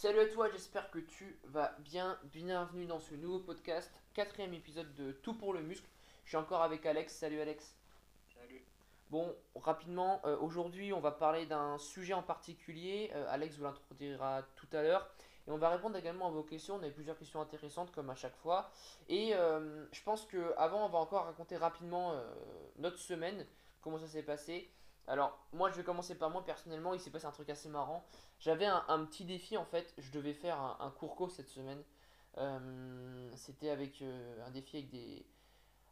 Salut à toi, j'espère que tu vas bien. Bienvenue dans ce nouveau podcast, quatrième épisode de Tout pour le muscle. Je suis encore avec Alex. Salut Alex. Salut. Bon, rapidement, euh, aujourd'hui on va parler d'un sujet en particulier. Euh, Alex vous l'introduira tout à l'heure. Et on va répondre également à vos questions. On a plusieurs questions intéressantes comme à chaque fois. Et euh, je pense que avant on va encore raconter rapidement notre semaine, comment ça s'est passé. Alors moi je vais commencer par moi personnellement, il s'est passé un truc assez marrant. J'avais un, petit défi en fait, je devais faire un, un court cette semaine. Euh, C'était avec euh, un défi avec des,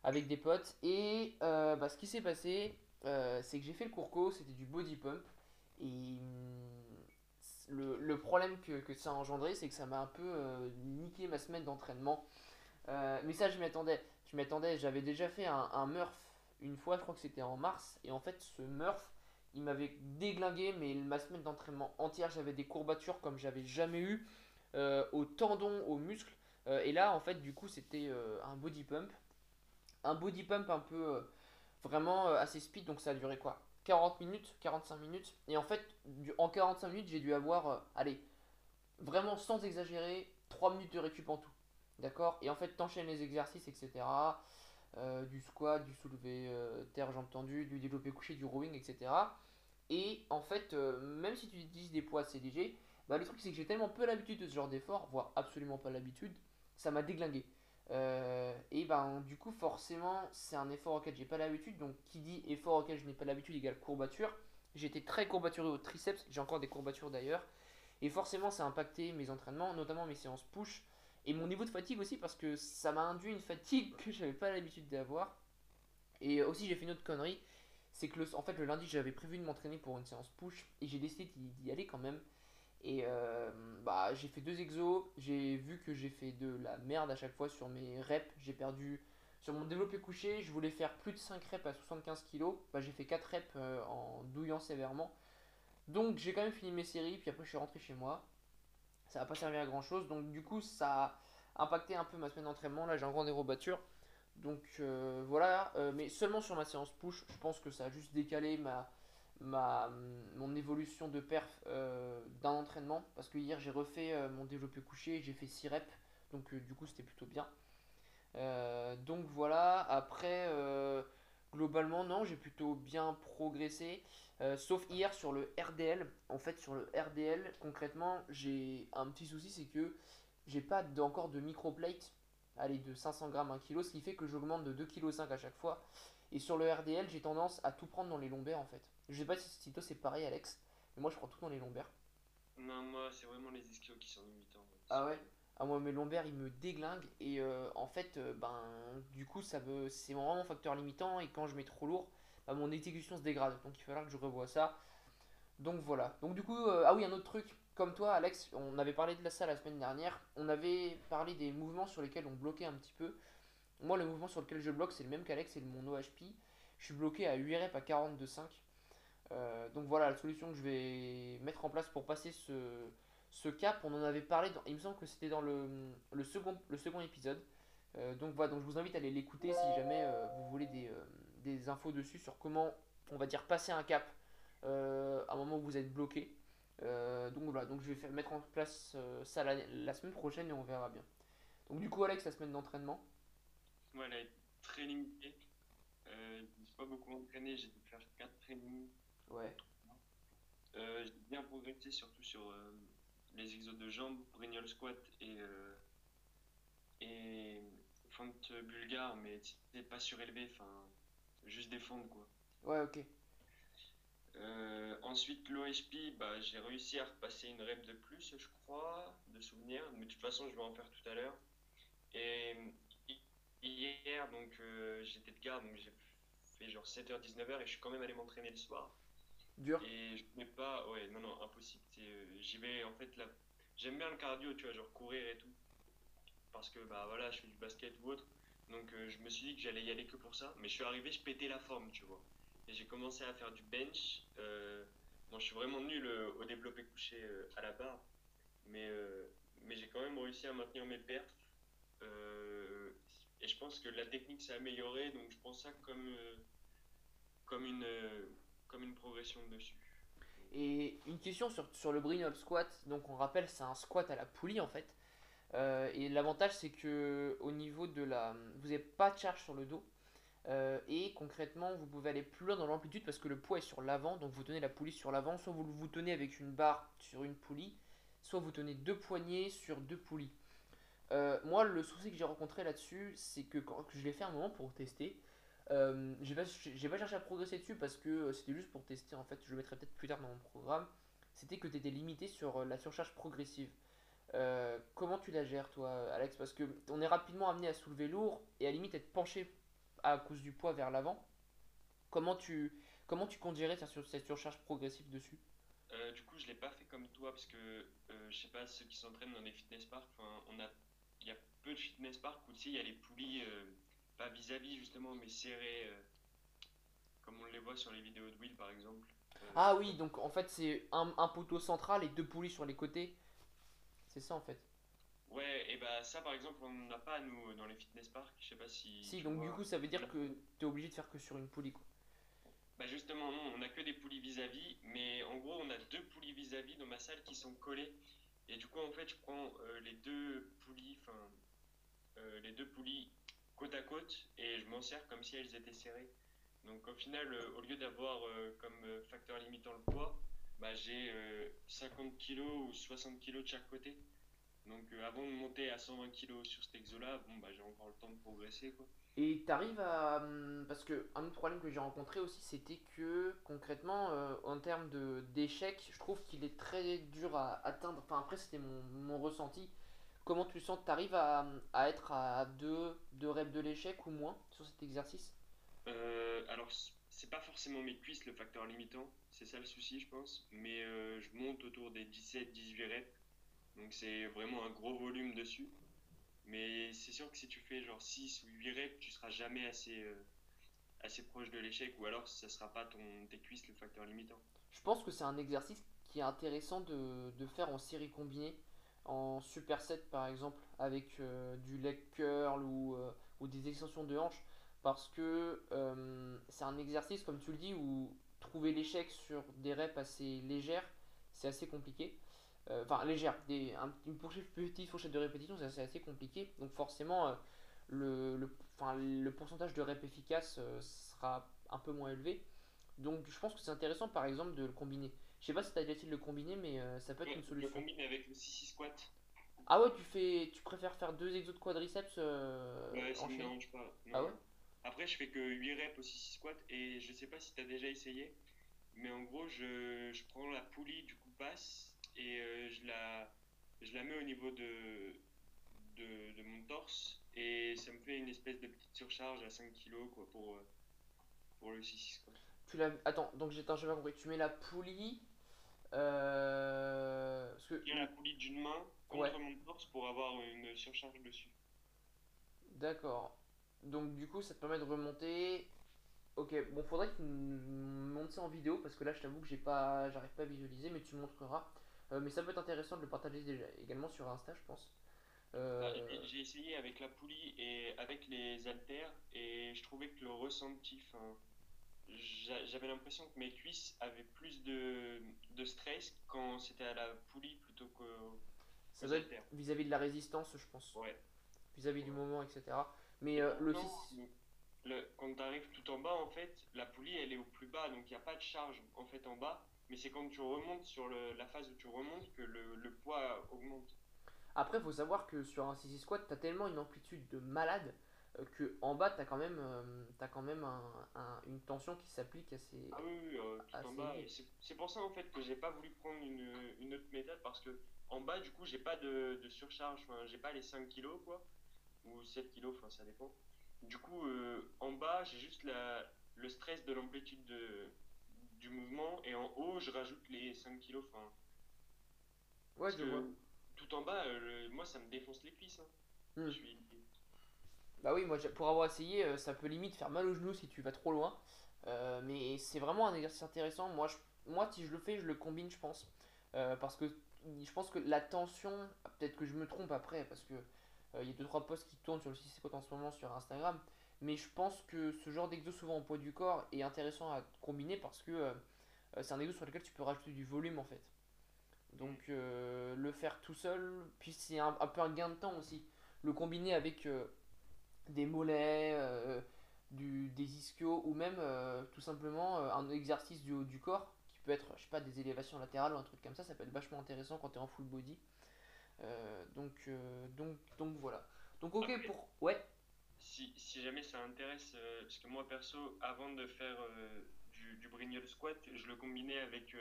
avec des potes. Et euh, bah, ce qui s'est passé, c'est que j'ai fait le courco, c'était du body pump. Et hum, le, problème que, ça a engendré, c'est que ça m'a un peu niqué ma semaine d'entraînement. Mais ça, je m'y attendais. Je m'y attendais. J'avais déjà fait un, un Murph une fois, je crois que c'était en mars. Et en fait, ce Murph, il m'avait déglingué, mais ma semaine d'entraînement entière, j'avais des courbatures comme j'avais jamais eu, euh, aux tendons, aux muscles. Euh, et là, en fait, du coup, c'était euh, un body pump. Un body pump un peu euh, vraiment assez speed, donc ça a duré quoi? 40 minutes, 45 minutes. Et en fait, en 45 minutes, j'ai dû avoir, allez, vraiment sans exagérer, 3 minutes de récup en tout. D'accord? Et en fait, t'enchaînes les exercices, etc. Euh, du squat, du soulevé euh, terre, jambes tendues, du développé couché, du rowing, etc. Et en fait, euh, même si tu utilises des poids assez légers, bah, le truc c'est que j'ai tellement peu l'habitude de ce genre d'effort, voire absolument pas l'habitude, ça m'a déglingué. Et ben du coup forcément c'est un effort auquel j'ai pas l'habitude, donc qui dit effort auquel je n'ai pas l'habitude égale courbature. J'étais très courbaturé au triceps, j'ai encore des courbatures d'ailleurs, et forcément ça a impacté mes entraînements, notamment mes séances push, et mon niveau de fatigue aussi parce que ça m'a induit une fatigue que j'avais pas l'habitude d'avoir. Et aussi j'ai fait une autre connerie, c'est que le, en fait le lundi j'avais prévu de m'entraîner pour une séance push et j'ai décidé d'y aller quand même. Et euh, bah j'ai fait deux exos, j'ai vu que j'ai fait de la merde à chaque fois sur mes reps, j'ai perdu sur mon développé couché, je voulais faire plus de 5 reps à 75 kg, bah j'ai fait 4 reps euh, en douillant sévèrement. Donc j'ai quand même fini mes séries, puis après je suis rentré chez moi. Ça n'a pas servi à grand chose, donc du coup ça a impacté un peu ma semaine d'entraînement, là j'ai encore des rebatures. Donc euh, voilà, Euh, mais seulement sur ma séance push, je pense que ça a juste décalé ma, ma, mon évolution de perf euh, d'un entraînement. Parce que hier j'ai refait mon développé couché, j'ai fait 6 reps, donc du coup c'était plutôt bien. Donc voilà, après globalement non, j'ai plutôt bien progressé. Euh, sauf hier sur le RDL. En fait sur le RDL, concrètement j'ai un petit souci, c'est que j'ai pas encore de microplate allez, de 500 grammes 1 kg, ce qui fait que j'augmente de 2,5 kg à chaque fois. Et sur le RDL, j'ai tendance à tout prendre dans les lombaires en fait. Je sais pas si, si toi c'est pareil, Alex, mais moi je prends tout dans les lombaires. Non, moi, c'est vraiment les ischios qui sont limitants. Ah ouais? Ah, moi mes lombaires ils me déglinguent et euh, en fait, euh, ben du coup, ça veut, c'est vraiment un facteur limitant et quand je mets trop lourd, bah, mon exécution se dégrade. Donc il faudra que je revoie ça. Donc voilà. Donc du coup, euh, ah oui, un autre truc. Comme toi, Alex, on avait parlé de ça la semaine dernière. On avait parlé des mouvements sur lesquels on bloquait un petit peu. Moi, le mouvement sur lequel je bloque, c'est le même qu'Alex, c'est mon OHP. Je suis bloqué à 8 reps à 42,5. Euh, donc voilà la solution que je vais mettre en place pour passer ce, ce cap. On en avait parlé, dans- il me semble que c'était dans le, le second, le second épisode. Euh, donc voilà, donc je vous invite à aller l'écouter si jamais euh, vous voulez des, euh, des infos dessus sur comment, on va dire, passer un cap à un moment où vous êtes bloqué. Donc voilà, donc je vais faire, mettre en place ça la, la semaine prochaine et on verra bien. Donc du coup, Alex, la semaine d'entraînement. Moi, elle est très limitée. Je me suis pas beaucoup entraîné, j'ai dû faire 4 trainings. Ouais. J'ai bien progressé, surtout sur les exos de jambes, brignol squat et, euh, et fente bulgare, mais pas surélevé, enfin, juste des fentes quoi. Ouais, ok. Euh, ensuite, l'OHP, bah, j'ai réussi à repasser une rep de plus, je crois, de souvenir. Mais de toute façon, je vais en faire tout à l'heure. Et hi- hier, donc, euh, j'étais de garde, donc j'ai fait genre 7h-19h et je suis quand même allé m'entraîner le soir. Dur. Et je mets pas, ouais, non, non, impossible. Euh, j'y vais, en fait, là, j'aime bien le cardio, tu vois, genre courir et tout. Parce que, bah voilà, je fais du basket ou autre. Donc, euh, je me suis dit que j'allais y aller que pour ça. Mais je suis arrivé, je pétais la forme, tu vois. Et j'ai commencé à faire du bench. Euh, je suis vraiment nul euh, au développé couché euh, à la barre. Mais, mais j'ai quand même réussi à maintenir mes perfs. Et je pense que la technique s'est améliorée. Donc, je pense ça comme, comme, une, comme une progression dessus. Et une question sur, sur le bring up squat, donc on rappelle c'est un squat à la poulie en fait. Euh, et l'avantage c'est que au niveau de la... Vous n'avez pas de charge sur le dos. Euh, et concrètement vous pouvez aller plus loin dans l'amplitude parce que le poids est sur l'avant. Donc vous tenez la poulie sur l'avant. Soit vous vous tenez avec une barre sur une poulie. Soit vous tenez deux poignées sur deux poulies. Euh, moi le souci que j'ai rencontré là-dessus c'est que quand je l'ai fait un moment pour tester. Euh, j'ai pas, j'ai pas cherché à progresser dessus parce que euh, c'était juste pour tester en fait, je le mettrai peut-être plus tard dans mon programme. C'était que tu étais limité sur euh, la surcharge progressive. Comment tu la gères toi Alex? Parce que on est rapidement amené à soulever lourd et à limite être penché à cause du poids vers l'avant. Comment tu, comment tu conduirais cette surcharge progressive dessus? Du coup, je l'ai pas fait comme toi parce que euh, je sais pas, ceux qui s'entraînent dans des fitness parks, il y a peu de fitness parks où tu sais, il y a les poulies, pas vis-à-vis justement, mais serrées, euh, comme on les voit sur les vidéos de Will par exemple. Euh, Ah oui, donc en fait c'est un, un poteau central et deux poulies sur les côtés. C'est ça en fait. ouais, et bah ça par exemple, on n'a pas nous dans les fitness parks. Je sais pas si. Si, donc du coup ça veut dire que tu es obligé de faire que sur une poulie quoi. Bah justement, non, on a que des poulies vis-à-vis, mais en gros, on a deux poulies vis-à-vis dans ma salle qui sont collées. Et du coup, en fait, je prends euh, les deux poulies, enfin, euh, les deux poulies côte à côte et je m'en sers comme si elles étaient serrées. Donc au final, euh, au lieu d'avoir euh, comme euh, facteur limitant le poids, bah, j'ai euh, 50 kg ou 60 kg de chaque côté. Donc avant de monter à 120 kg sur cet exo-là, bon, bah, j'ai encore le temps de progresser, quoi. Et t'arrives à... hum, Parce que un autre problème que j'ai rencontré aussi, c'était que concrètement, en termes de d'échec, je trouve qu'il est très dur à atteindre. Enfin après c'était mon, mon ressenti. Comment tu sens? T'arrives à, à être à deux, deux reps de l'échec ou moins sur cet exercice? Euh, alors, c'est pas forcément mes cuisses le facteur limitant, c'est ça le souci, je pense. Mais euh, je monte autour des 17-18 reps, donc c'est vraiment un gros volume dessus. Mais c'est sûr que si tu fais genre 6 ou 8 reps, tu seras jamais assez, euh, assez proche de l'échec, ou alors ça sera pas ton, tes cuisses le facteur limitant. Je pense que c'est un exercice qui est intéressant de, de faire en série combinée, en superset par exemple, avec euh, du leg curl ou, euh, ou des extensions de hanche, parce que euh, c'est un exercice, comme tu le dis, où trouver l'échec sur des reps assez légères, c'est assez compliqué. Enfin, légère, des, un- une fourchette- petite fourchette de répétition, c'est assez, assez compliqué. Donc forcément, euh, le, le, le pourcentage de reps efficaces euh, sera un peu moins élevé. Donc je pense que c'est intéressant par exemple de le combiner. Je sais pas si tu as déjà essayé de le combiner, mais euh, ça peut être Ouais, une je le solution. combine avec le 6 squat. Ah ouais, tu fais, tu préfères faire deux exos de quadriceps euh, Ouais, ça me dérange pas. Non. Ah ouais? Après, je fais que 8 reps au 6 squat et je sais pas si tu as déjà essayé, mais en gros, je, je prends la poulie du coup basse et euh, je la, je la mets au niveau de, de, de mon torse et ça me fait une espèce de petite surcharge à 5 kilos quoi, pour, pour le 6 squat. Tu. Attends, donc j'ai pas compris. Tu mets la poulie. Euh... Parce que. La poulie d'une main contre Ouais. mon torse pour avoir une surcharge dessus. D'accord. Donc du coup, ça te permet de remonter. Ok, bon, faudrait que tu me montres ça en vidéo parce que là, je t'avoue que j'ai pas, j'arrive pas à visualiser, mais tu montreras. Euh, mais ça peut être intéressant de le partager déjà- également sur Insta, je pense. Euh, Bah, j'ai essayé avec la poulie et avec les haltères et je trouvais que le ressenti, enfin, j'avais l'impression que mes cuisses avaient plus de, de stress quand c'était à la poulie plutôt que vis-à-vis de la résistance, je pense. Ouais. Vis-à-vis du Ouais. moment, etc. Mais euh, le Non, 6. le- quand tu arrives tout en bas, en fait, la poulie elle est au plus bas, donc il n'y a pas de charge en fait en bas. Mais c'est quand tu remontes sur le- la phase où tu remontes que le, le poids augmente. Après, faut savoir que sur un 6 squat, t'as tellement une amplitude de malade que en bas, t'as quand même, euh, t'as quand même un- un- une tension qui s'applique assez. Ah oui, oui, euh, tout assez en bas. C'est pour ça en fait que j'ai pas voulu prendre une, une autre méthode parce que en bas du coup j'ai pas de, de surcharge, enfin, j'ai pas les 5 kilos quoi, ou 7 kilos, enfin ça dépend. Du coup euh, en bas j'ai juste la, le stress de l'amplitude de, du mouvement et en haut je rajoute les 5 kilos, enfin. Ouais, je vois. Tout en bas, euh, le- moi ça me défonce les cuisses. hein. Hmm. Je suis... Bah oui, moi pour avoir essayé, euh, ça peut limite faire mal aux genoux si tu vas trop loin. Euh, mais c'est vraiment un exercice intéressant. Moi, je, moi, si je le fais, je le combine, je pense. Euh, parce que je pense que la tension, peut-être que je me trompe après, parce que il y a deux trois posts qui tournent sur le 6 en ce moment sur Instagram. Mais je pense que ce genre d'exo souvent au poids du corps est intéressant à combiner parce que c'est un exo sur lequel tu peux rajouter du volume en fait. Donc le faire tout seul, puis c'est un, peu un gain de temps aussi. Le combiner avec des mollets, euh, du, des ischios ou même euh, tout simplement euh, un exercice du haut du corps qui peut être, je sais pas, des élévations latérales ou un truc comme ça, ça peut être vachement intéressant quand tu es en full body. Donc, donc, donc voilà. Donc ok Après, pour... Ouais, si, si jamais ça intéresse, parce que moi perso, avant de faire du, du squat, je le combinais avec,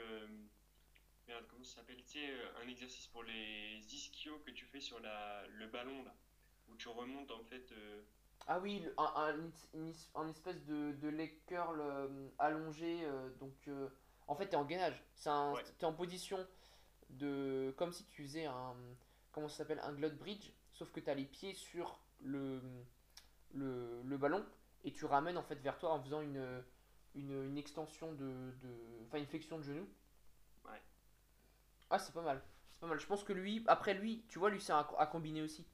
merde, comment ça s'appelle, tu sais, un exercice pour les ischios que tu fais sur la, le ballon là, où tu remontes en fait. euh, Ah oui, le- un, un, espèce de, de leg curl euh, allongé. euh, donc, euh, en fait, t'es en gainage. Ouais, t'es en position de. Comme si tu faisais un. Comment ça s'appelle? Un glute bridge. Sauf que t'as les pieds sur le, le, le ballon. Et tu ramènes en fait vers toi en faisant une, une, une extension de, de. Enfin, une flexion de genou. ouais. Ah, c'est pas mal. C'est pas mal. Je pense que lui, après lui, tu vois, lui, c'est à, à combiner aussi.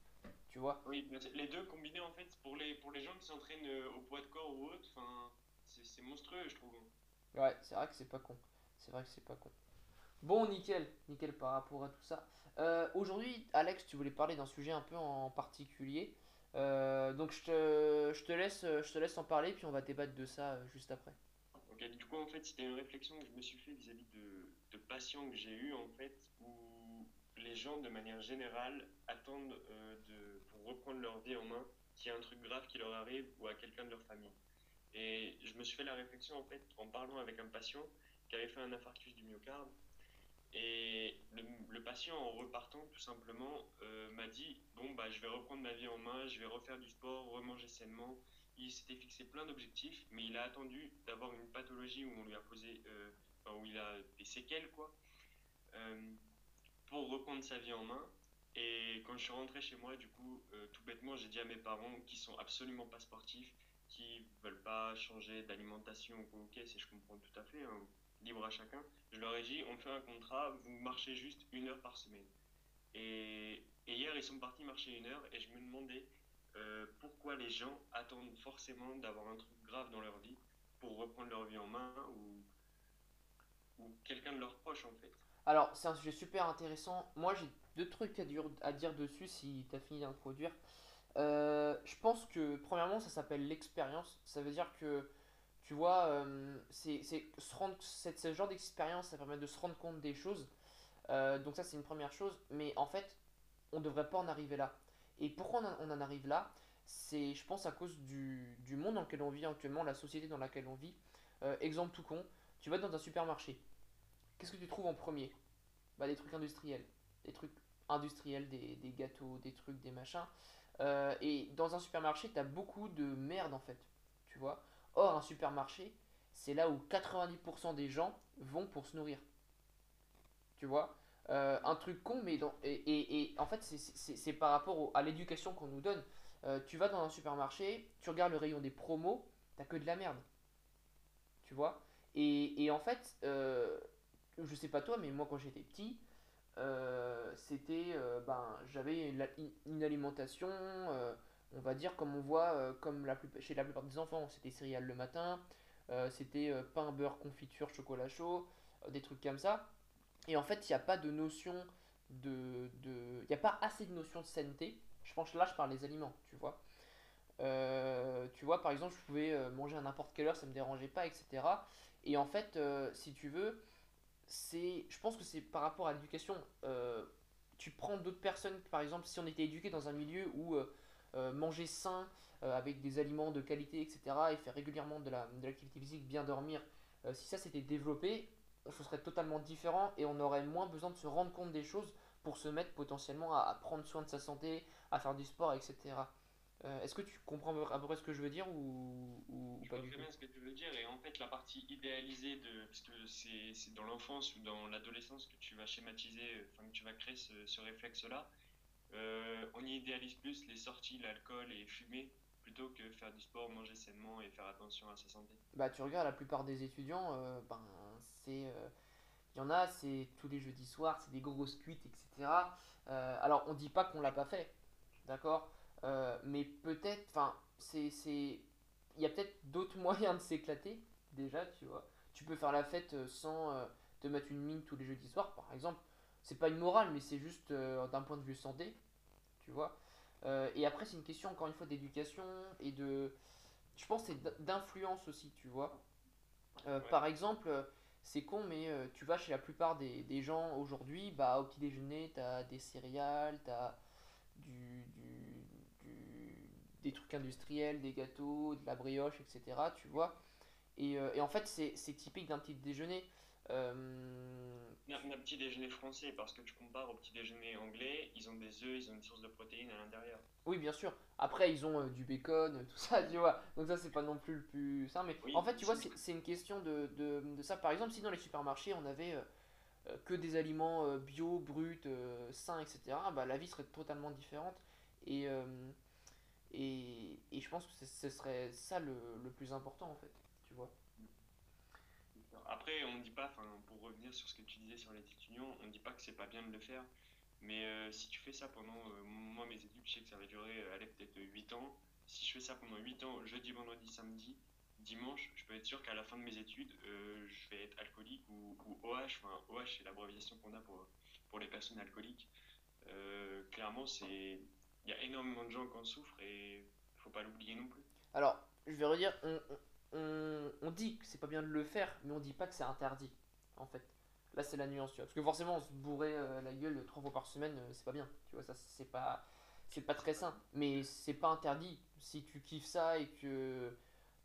Tu vois? Oui, les deux combinés en fait, pour les, pour les gens qui s'entraînent euh, au poids de corps ou autre, c'est monstrueux, je trouve. Ouais, c'est vrai que c'est pas con. C'est vrai que c'est pas con. Bon, nickel, nickel par rapport à tout ça. Euh, aujourd'hui, Alex, tu voulais parler d'un sujet un peu en particulier. Euh, donc je te, je te laisse, je te laisse en parler, puis on va débattre de ça juste après. Ok, du coup, en fait, c'était une réflexion que je me suis fait vis-à-vis de, de patients que j'ai eu en fait, les gens, de manière générale, attendent euh, de, pour reprendre leur vie en main qu'il y ait un truc grave qui leur arrive ou à quelqu'un de leur famille. Et je me suis fait la réflexion, en parlant avec un patient qui avait fait un infarctus du myocarde. Et le, patient, en repartant, tout simplement, euh, m'a dit, bon, bah, je vais reprendre ma vie en main, je vais refaire du sport, remanger sainement. Il s'était fixé plein d'objectifs, mais il a attendu d'avoir une pathologie où on lui a posé, euh, où il a des séquelles, quoi, reprendre sa vie en main. Et quand je suis rentré chez moi, du coup, euh, tout bêtement, j'ai dit à mes parents qui sont absolument pas sportifs, qui veulent pas changer d'alimentation ou ok, c'est je comprends tout à fait, hein, libre à chacun. Je leur ai dit, on fait un contrat, vous marchez juste une heure par semaine. Et, hier, ils sont partis marcher une heure et je me demandais euh, pourquoi les gens attendent forcément d'avoir un truc grave dans leur vie pour reprendre leur vie en main ou, ou quelqu'un de leurs proches en fait. Alors, c'est un sujet super intéressant. Moi, j'ai deux trucs à dire, dessus si tu as fini d'introduire. Euh, je pense que, premièrement, ça s'appelle l'expérience. Ça veut dire que, tu vois, euh, c'est, ce genre d'expérience, ça permet de se rendre compte des choses. Euh, donc, ça, c'est une première chose. Mais en fait, on ne devrait pas en arriver là. Et pourquoi on en, arrive là? C'est, je pense, à cause du, du monde dans lequel on vit actuellement, la société dans laquelle on vit. Exemple tout con, tu vas dans un supermarché. Qu'est-ce que tu trouves en premier? Bah, des trucs industriels. Des trucs industriels, des, des gâteaux, des trucs, des machins. Euh, et dans un supermarché, tu as beaucoup de merde en fait. Tu vois? Or, un supermarché, c'est là où 90% des gens vont pour se nourrir. Tu vois? Euh, un truc con, mais dans, et, et- en fait, c'est par rapport à l'éducation qu'on nous donne. Euh, tu vas dans un supermarché, tu regardes le rayon des promos, t'as que de la merde. Tu vois? Et, et en fait, je sais pas toi, mais moi quand j'étais petit, euh, c'était, euh, ben, j'avais une, alimentation, euh, on va dire comme on voit, comme la plus- chez la plupart des enfants, c'était céréales le matin, c'était pain, beurre, confiture, chocolat chaud, des trucs comme ça. Et en fait, il n'y a pas de notion de, il a pas assez de notion de sainteté. Je pense là, je parle des aliments, tu vois. Tu vois, par exemple, je pouvais manger à n'importe quelle heure, ça me dérangeait pas, etc. Et en fait, si tu veux, c'est, je pense que c'est par rapport à l'éducation. Euh, tu prends d'autres personnes, par exemple, si on était éduqué dans un milieu où euh, euh, manger sain, avec des aliments de qualité, etc., et faire régulièrement de la, de l'activité physique, bien dormir, si ça s'était développé, ce serait totalement différent et on aurait moins besoin de se rendre compte des choses pour se mettre potentiellement à prendre soin de sa santé, à faire du sport, etc. Euh, Est-ce que tu comprends à peu près ce que je veux dire ou, Je pas du tout? bien ce que tu veux dire et en fait la partie idéalisée de parce que c'est dans l'enfance ou dans l'adolescence que tu vas schématiser, euh, enfin que tu vas créer ce, ce réflexe-là. Euh, on y idéalise plus les sorties, l'alcool et fumer plutôt que faire du sport, manger sainement et faire attention à sa santé. Bah tu regardes la plupart des étudiants, euh, ben c'est... Il y en a, c'est tous les jeudis soirs, c'est des grosses cuites, etc. Alors on dit pas qu'on l'a pas fait, d'accord? Euh, mais peut-être, enfin, c'est, c'est... Il y a peut-être d'autres moyens de s'éclater, déjà, tu vois. tu peux faire la fête euh, sans euh, te mettre une mine tous les jeudis soirs, par exemple. C'est pas une morale, mais c'est juste euh, d'un point de vue santé, tu vois. Et après, c'est une question, encore une fois, d'éducation et de. Je pense c'est d'influence aussi, tu vois. Ouais. par exemple, c'est con, mais tu vas chez la plupart des, des gens aujourd'hui, bah, au petit déjeuner, t'as des céréales, t'as du- des trucs industriels, des gâteaux, de la brioche, etc. Tu vois. Et, euh, et en fait, c'est typique d'un petit déjeuner. Euh, Un, un petit déjeuner français, parce que tu compares au petit déjeuner anglais, ils ont des œufs, ils ont une source de protéines à l'intérieur. Oui, bien sûr. Après, ils ont euh, du bacon, tout ça, tu vois. Donc ça, c'est pas non plus le plus ça. Mais Oui, en fait, tu vois, c'est- une question de, de, de ça. Par exemple, si dans les supermarchés, on avait euh, que des aliments bio, bruts, sains, etc., bah, la vie serait totalement différente. Et, et, et je pense que ce serait ça le, le plus important, en fait. Tu vois. Après, on dit pas, pour revenir sur ce que tu disais sur les étudiants, on dit pas que c'est pas bien de le faire, mais euh, si tu fais ça pendant, euh, moi mes études, je sais que ça va durer, euh, allez, peut-être 8 ans, si je fais ça pendant 8 ans, jeudi, vendredi, samedi, dimanche, je peux être sûr qu'à la fin de mes études, je vais être alcoolique ou, ou OH, enfin OH c'est l'abréviation qu'on a pour, pour les personnes alcooliques. Clairement, c'est, il y a énormément de gens qui en souffrent et faut pas l'oublier non plus. Alors, je vais redire, on, on, on- dit que c'est pas bien de le faire, mais on dit pas que c'est interdit, en fait. Là, c'est la nuance, tu vois. Parce que forcément, se bourrer euh, la gueule trois fois par semaine, euh, c'est pas bien. Tu vois, ça, c'est pas, c'est pas très sain. Mais c'est pas interdit. Si tu kiffes ça et que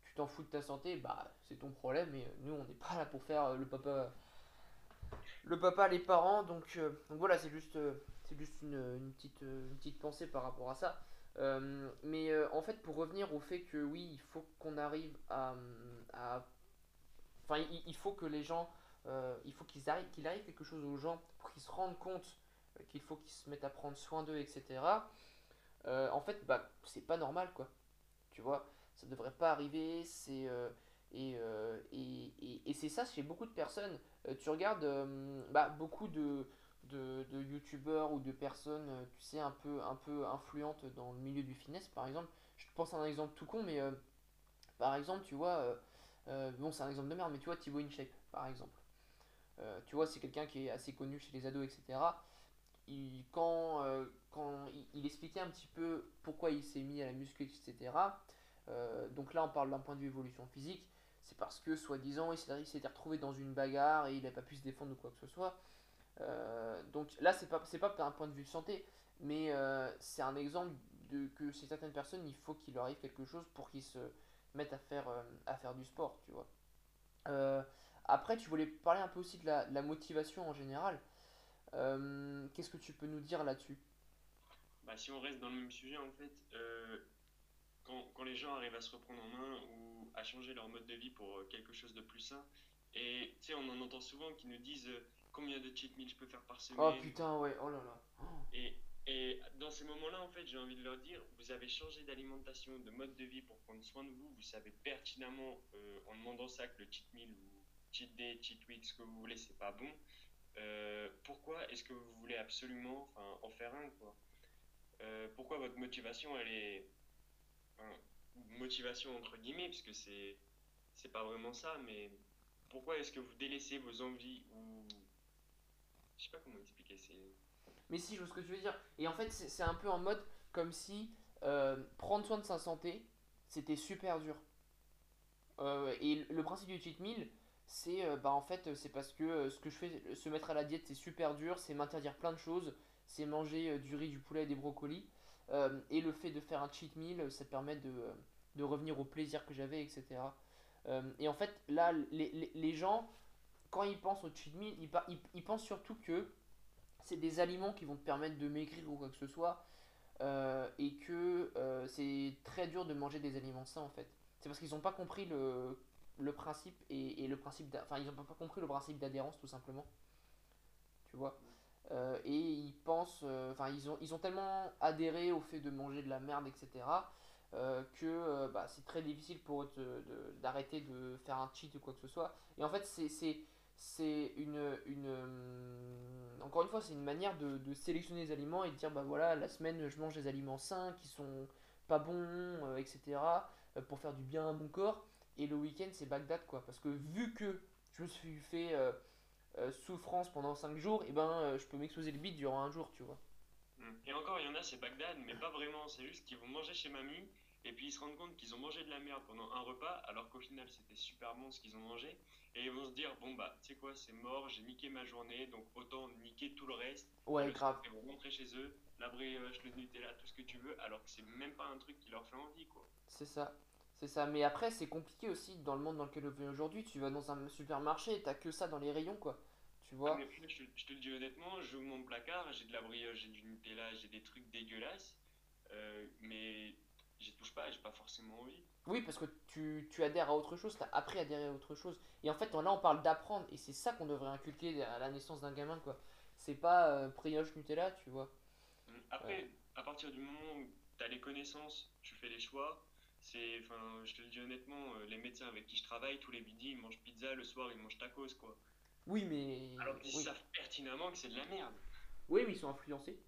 tu t'en fous de ta santé, bah, c'est ton problème. Et euh, nous, on n'est pas là pour faire le papa, le papa, les parents. Donc, euh, voilà, c'est juste, euh, c'est juste une, une petite, euh, petite pensée par rapport à ça. Mais en fait, pour revenir au fait que oui, il faut qu'on arrive à, Enfin, il, faut que les gens. il faut qu'ils arrivent, qu'il arrive quelque chose aux gens pour qu'ils se rendent compte qu'il faut qu'ils se mettent à prendre soin d'eux, etc. En fait, bah, c'est pas normal, quoi. Tu vois, ça devrait pas arriver, c'est. Euh, et, et, et, c'est ça chez beaucoup de personnes. Euh, tu regardes euh, bah, beaucoup de, de, de youtubeurs ou de personnes, tu sais, un peu, un peu influentes dans le milieu du fitness, par exemple. Je te pense à un exemple tout con, mais par exemple, tu vois, bon, c'est un exemple de merde, mais tu vois, Thibaut InShape, par exemple. Tu vois, c'est quelqu'un qui est assez connu chez les ados, etc. Quand quand il, il expliquait un petit peu pourquoi il s'est mis à la muscu, etc. donc là, on parle d'un point de vue évolution physique. C'est parce que, soi-disant, il s'était retrouvé dans une bagarre et il n'a pas pu se défendre ou quoi que ce soit. Euh, donc là, c'est pas, pas d'un point de vue santé, mais euh, c'est un exemple de que chez certaines personnes, il faut qu'il leur arrive quelque chose pour qu'ils se mettent à faire, euh, du sport, tu vois. Après, tu voulais parler un peu aussi de la, motivation en général. Qu'est-ce que tu peux nous dire là-dessus? Bah, si on reste dans le même sujet, en fait, quand, quand les gens arrivent à se reprendre en main ou à changer leur mode de vie pour euh, quelque chose de plus sain, et tu sais, on en entend souvent qui nous disent euh, combien de cheat meals je peux faire par Oh semaine. putain, ouais, oh là là. Oh. Et, et dans ces moments-là, en fait, j'ai envie de leur dire, vous avez changé d'alimentation, de mode de vie pour prendre soin de vous, vous savez pertinemment, euh, en demandant ça, que le cheat meal ou cheat day, cheat week, ce que vous voulez, c'est pas bon. Euh, pourquoi est-ce que vous voulez absolument en faire un, quoi? Euh, pourquoi votre motivation, elle est... motivation entre guillemets, parce que c'est c'est pas vraiment ça, mais pourquoi est-ce que vous délaissez vos envies ou... Je sais pas comment expliquer, c'est... Mais si, je vois ce que tu veux dire. Et en fait, c'est un peu en mode comme si euh, prendre soin de sa santé, c'était super dur. Euh, et le principe du cheat meal, c'est euh, bah en fait, c'est parce que ce que je fais, se mettre à la diète, c'est super dur, c'est m'interdire plein de choses, c'est manger du riz, du poulet et des brocolis. Euh, et le fait de faire un cheat meal, ça permet de, euh, de revenir au plaisir que j'avais, etc. Euh, et en fait, là, les, les, gens, quand ils pensent au cheat meal, ils, ils, pensent surtout que c'est des aliments qui vont te permettre de maigrir ou quoi que ce soit, et que c'est très dur de manger des aliments sains en fait. C'est parce qu'ils n'ont pas compris le, le principe et, le principe, enfin ils n'ont pas compris le principe d'adhérence tout simplement, tu vois? Euh, et ils pensent, euh, enfin ils ont, ils ont tellement adhéré au fait de manger de la merde, etc. euh, que bah, c'est très difficile pour eux d'arrêter de faire un cheat ou quoi que ce soit. Et en fait c'est une, une encore une fois c'est une manière de, de sélectionner les aliments et de dire bah voilà la semaine je mange des aliments sains qui sont pas bons etc pour faire du bien à mon corps et le week-end c'est Bagdad quoi parce que vu que je me suis fait euh, souffrance pendant 5 jours, et ben euh, je peux m'exploser le bide durant un jour, tu vois. Mm. Et encore, il y en a, c'est Bagdad, mais pas vraiment. C'est juste qu'ils vont manger chez mamie, et puis ils se rendent compte qu'ils ont mangé de la merde pendant un repas, alors qu'au final c'était super bon ce qu'ils ont mangé. Et ils vont se dire, bon bah, tu sais quoi, c'est mort, j'ai niqué ma journée, donc autant niquer tout le reste. Ouais, le grave. ils vont rentrer chez eux, la brioche, le Nutella, tout ce que tu veux, alors que c'est même pas un truc qui leur fait envie, quoi. C'est ça. C'est ça. Mais après, c'est compliqué aussi dans le monde dans lequel on vit aujourd'hui. Tu vas dans un supermarché et t'as que ça dans les rayons, quoi. Tu Ah, vois? mais après, je, te je te le dis honnêtement, j'ouvre mon placard, j'ai de la brioche, j'ai du Nutella, j'ai des trucs dégueulasses, euh, mais j'y touche pas, j'ai pas forcément envie. Oui, parce que tu, tu adhères à autre chose, t'as appris à adhérer à autre chose. Et en fait, là, on parle d'apprendre. Et c'est ça qu'on devrait inculquer à la naissance d'un gamin, quoi. C'est pas euh, brioche Nutella, tu vois. Mm. Après, à partir du moment où tu as les connaissances, tu fais les choix. C'est, enfin, je te le dis honnêtement, euh, les médecins avec qui je travaille, tous les midis, ils mangent pizza, le soir, ils mangent tacos, quoi. Oui, mais. Alors qu'ils Oui. savent pertinemment que c'est de la merde. Oui, mais ils sont influencés.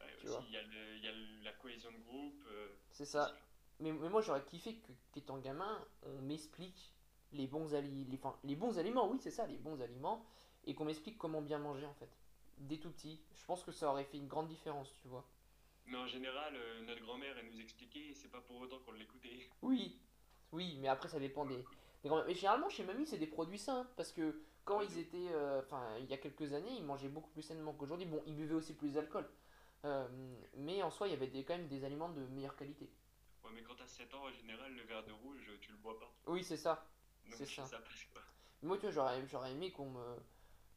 Ouais, Tu aussi, vois. il y a le- il y a la cohésion de groupe. euh, C'est ça. Mais, mais moi, j'aurais kiffé que, qu'étant gamin, on m'explique les bons, ali- les, enfin, les bons aliments. Oui, c'est ça, les bons aliments. Et qu'on m'explique comment bien manger, en fait. Dès tout petit. Je pense que ça aurait fait une grande différence, tu vois. Mais en général, euh, notre grand-mère, elle nous expliquait, et c'est pas pour autant qu'on l'écoutait. Oui, oui, mais après ça dépend des, Mais généralement chez mamie c'est des produits sains parce que quand ils étaient, euh, enfin il y a quelques années, ils mangeaient beaucoup plus sainement qu'aujourd'hui. Bon, ils buvaient aussi plus d'alcool, Euh, mais en soi il y avait des, quand même des aliments de meilleure qualité. Ouais, mais quand t'as 7 ans, en général, le verre de rouge, tu le bois pas. Oui, c'est ça. C'est ça. ça passe pas. Moi tu vois j'aurais, j'aurais aimé qu'on me,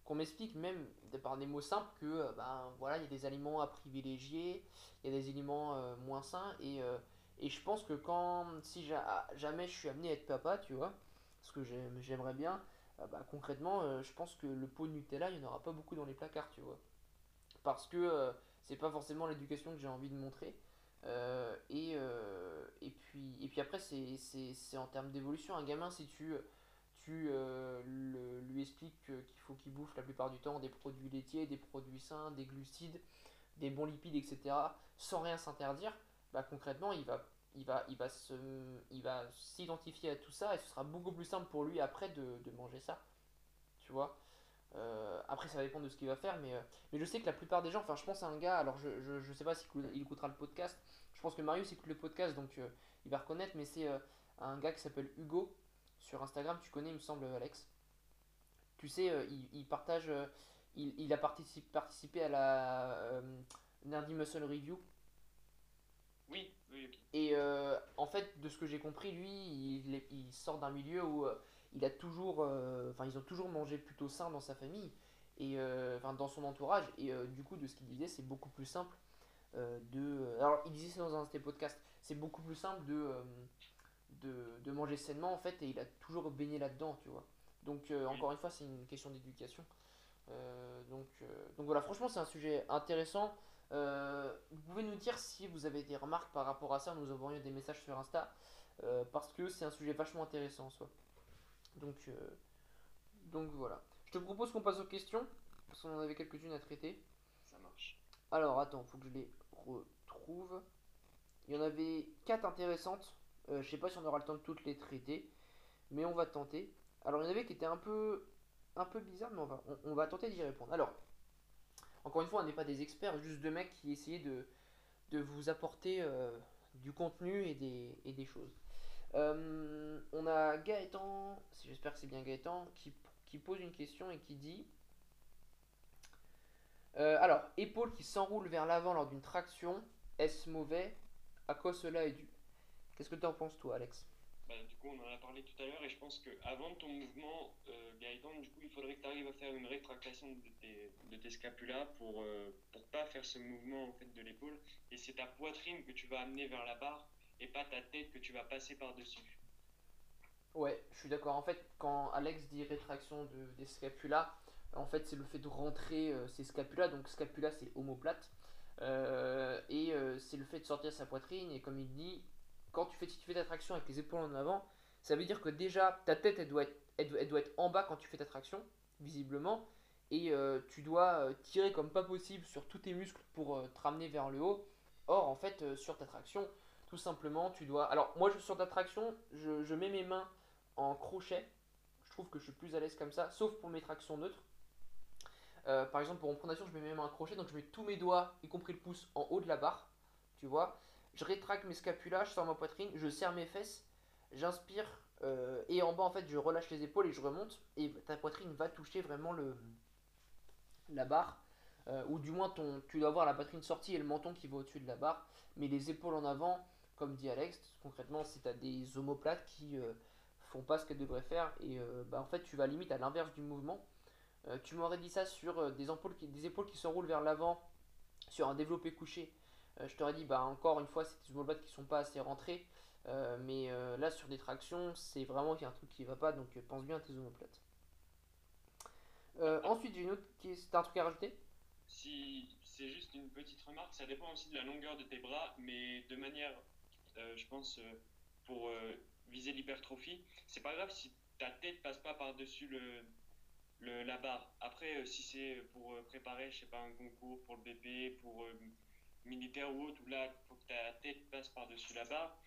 qu'on m'explique même par des mots simples que euh, ben voilà il y a des aliments à privilégier, il y a des aliments euh, moins sains et euh, et je pense que quand si ja- jamais je suis amené à être papa, tu vois, parce que j'aime- j'aimerais bien, bah, concrètement euh, je pense que le pot de Nutella il n'y en aura pas beaucoup dans les placards, tu vois, parce que euh, c'est pas forcément l'éducation que j'ai envie de montrer. Euh, et, et puis et puis après c'est en termes d'évolution un gamin si tu tu lui expliques que- qu'il faut qu'il bouffe la plupart du temps des produits laitiers, des produits sains, des glucides, des bons lipides, etc., sans rien s'interdire, bah concrètement, il va, il va, il va se, il va s'identifier à tout ça et ce sera beaucoup plus simple pour lui après de, de manger ça. Tu vois? Euh, après, ça va dépendre de ce qu'il va faire, mais, euh, mais je sais que la plupart des gens, enfin, je pense à un gars, alors je, je, je sais pas s'il il écoutera le podcast, je pense que Marius écoute le podcast, donc euh, il va reconnaître, mais c'est un gars qui s'appelle Hugo sur Instagram, tu connais, il me semble, Alex? Tu sais, il, il partage, il, il a partici- participé à la Nerdy Muscle Review? Oui, Et euh, en fait, de ce que j'ai compris, lui, il, sort d'un milieu où euh, il a toujours, euh, enfin, ils ont toujours mangé plutôt sain dans sa famille et enfin dans son entourage. Et du coup, de ce qu'il disait, c'est beaucoup plus simple de. Alors, il disait dans un de ses podcasts. C'est beaucoup plus simple de, de de manger sainement en fait, et il a toujours baigné là-dedans, tu vois. Donc encore une fois, c'est une question d'éducation. Donc, donc voilà, franchement, c'est un sujet intéressant. Euh, vous pouvez nous dire si vous avez des remarques par rapport à ça, en nous envoyant des messages sur Insta, euh, parce que c'est un sujet vachement intéressant en soi. Donc, euh, donc voilà. Je te propose qu'on passe aux questions, parce qu'on en avait quelques-unes à traiter. Ça marche. Alors attends, faut que je les retrouve. Il y en avait quatre intéressantes. Je sais pas si on aura le temps de toutes les traiter, mais on va tenter. Alors il y en avait qui étaient un peu, un peu bizarres, mais on va, on, on va tenter d'y répondre. Alors, encore une fois, on n'est pas des experts, juste deux mecs qui essayaient de, de vous apporter euh, du contenu et des, et des choses. Euh, on a Gaëtan, j'espère que c'est bien Gaëtan, qui, qui pose une question et qui dit euh, alors, épaule qui s'enroule vers l'avant lors d'une traction, est-ce mauvais? À quoi cela est dû? Qu'est-ce que tu en penses, toi, Alex? Bah, du coup, on en a parlé tout à l'heure et je pense que avant ton mouvement, euh, Gaëtan, du coup, il faudrait que tu arrives à faire une rétractation de tes, de tes scapulas pour, euh, pour pas faire ce mouvement en fait de l'épaule. Et c'est ta poitrine que tu vas amener vers la barre et pas ta tête que tu vas passer par-dessus. Ouais, je suis d'accord. En fait, quand Alex dit rétraction de, des scapulas, en fait, c'est le fait de rentrer euh, ses scapulas. Donc, scapula, c'est omoplate. Euh, et euh, c'est le fait de sortir sa poitrine. Et comme il dit, quand tu fais, tu fais ta traction avec les épaules en avant, ça veut dire que déjà, ta tête, elle doit être, elle elle doit être en bas quand tu fais ta traction, visiblement. Et euh, tu dois euh, tirer comme pas possible sur tous tes muscles pour euh, te ramener vers le haut. Or, en fait, sur ta traction, tout simplement, tu dois. Alors, moi, je, sur ta traction, je, mets mes mains en crochet. Je trouve que je suis plus à l'aise comme ça, sauf pour mes tractions neutres. Par exemple, pour mon pronation, je mets même un crochet, donc je mets tous mes doigts, y compris le pouce, en haut de la barre. Tu vois Je rétracte mes scapulas, je sors ma poitrine, je serre mes fesses, j'inspire, euh, et en bas, en fait, je relâche les épaules et je remonte. Et ta poitrine va toucher vraiment la barre. Euh, ou du moins, ton, tu dois avoir la poitrine sortie et le menton qui va au-dessus de la barre. Mais les épaules en avant, comme dit Alex, concrètement, c'est tu des omoplates qui font pas ce qu'elles devraient faire. Et bah, en fait, tu vas limite à l'inverse du mouvement. Euh, tu m'aurais dit ça sur euh, des, épaules qui, des épaules qui s'enroulent vers l'avant, sur un développé couché. Euh, je t'aurais dit, bah encore une fois, c'est des omoplates qui sont pas assez rentrées. mais là, sur des tractions, c'est vraiment qu'il y a un truc qui va pas, donc pense bien à tes omoplates. ensuite, j'ai une autre un truc à rajouter? Si c'est juste une petite remarque, ça dépend aussi de la longueur de tes bras, mais de manière, je pense, pour viser l'hypertrophie, c'est pas grave si ta tête passe pas par-dessus le, la barre. Après, euh, si c'est pour euh, préparer, je sais pas, un concours pour le BP, pour euh, militaire ou autre, où là, il faut que ta tête passe par-dessus la barre,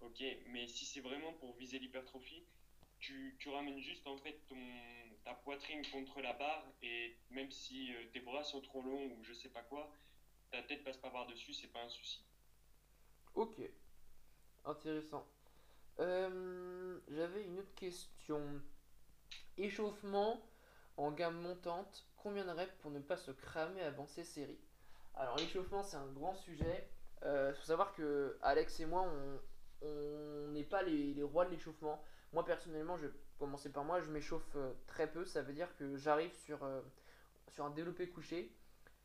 ok. Mais si c'est vraiment pour viser l'hypertrophie, tu, ramènes juste en fait ton, ta poitrine contre la barre et même si tes bras sont trop longs ou je sais pas quoi, ta tête passe pas par-dessus, c'est pas un souci. Ok, intéressant. J'avais une autre question. Échauffement, en gamme montante, combien de reps pour ne pas se cramer avant ces séries? Alors l'échauffement c'est un grand sujet. Il euh, faut savoir que Alex et moi on n'est pas les, rois de l'échauffement. Moi personnellement je vais commencer par moi, je m'échauffe euh, très peu. Ça veut dire que j'arrive sur, euh, sur un développé couché.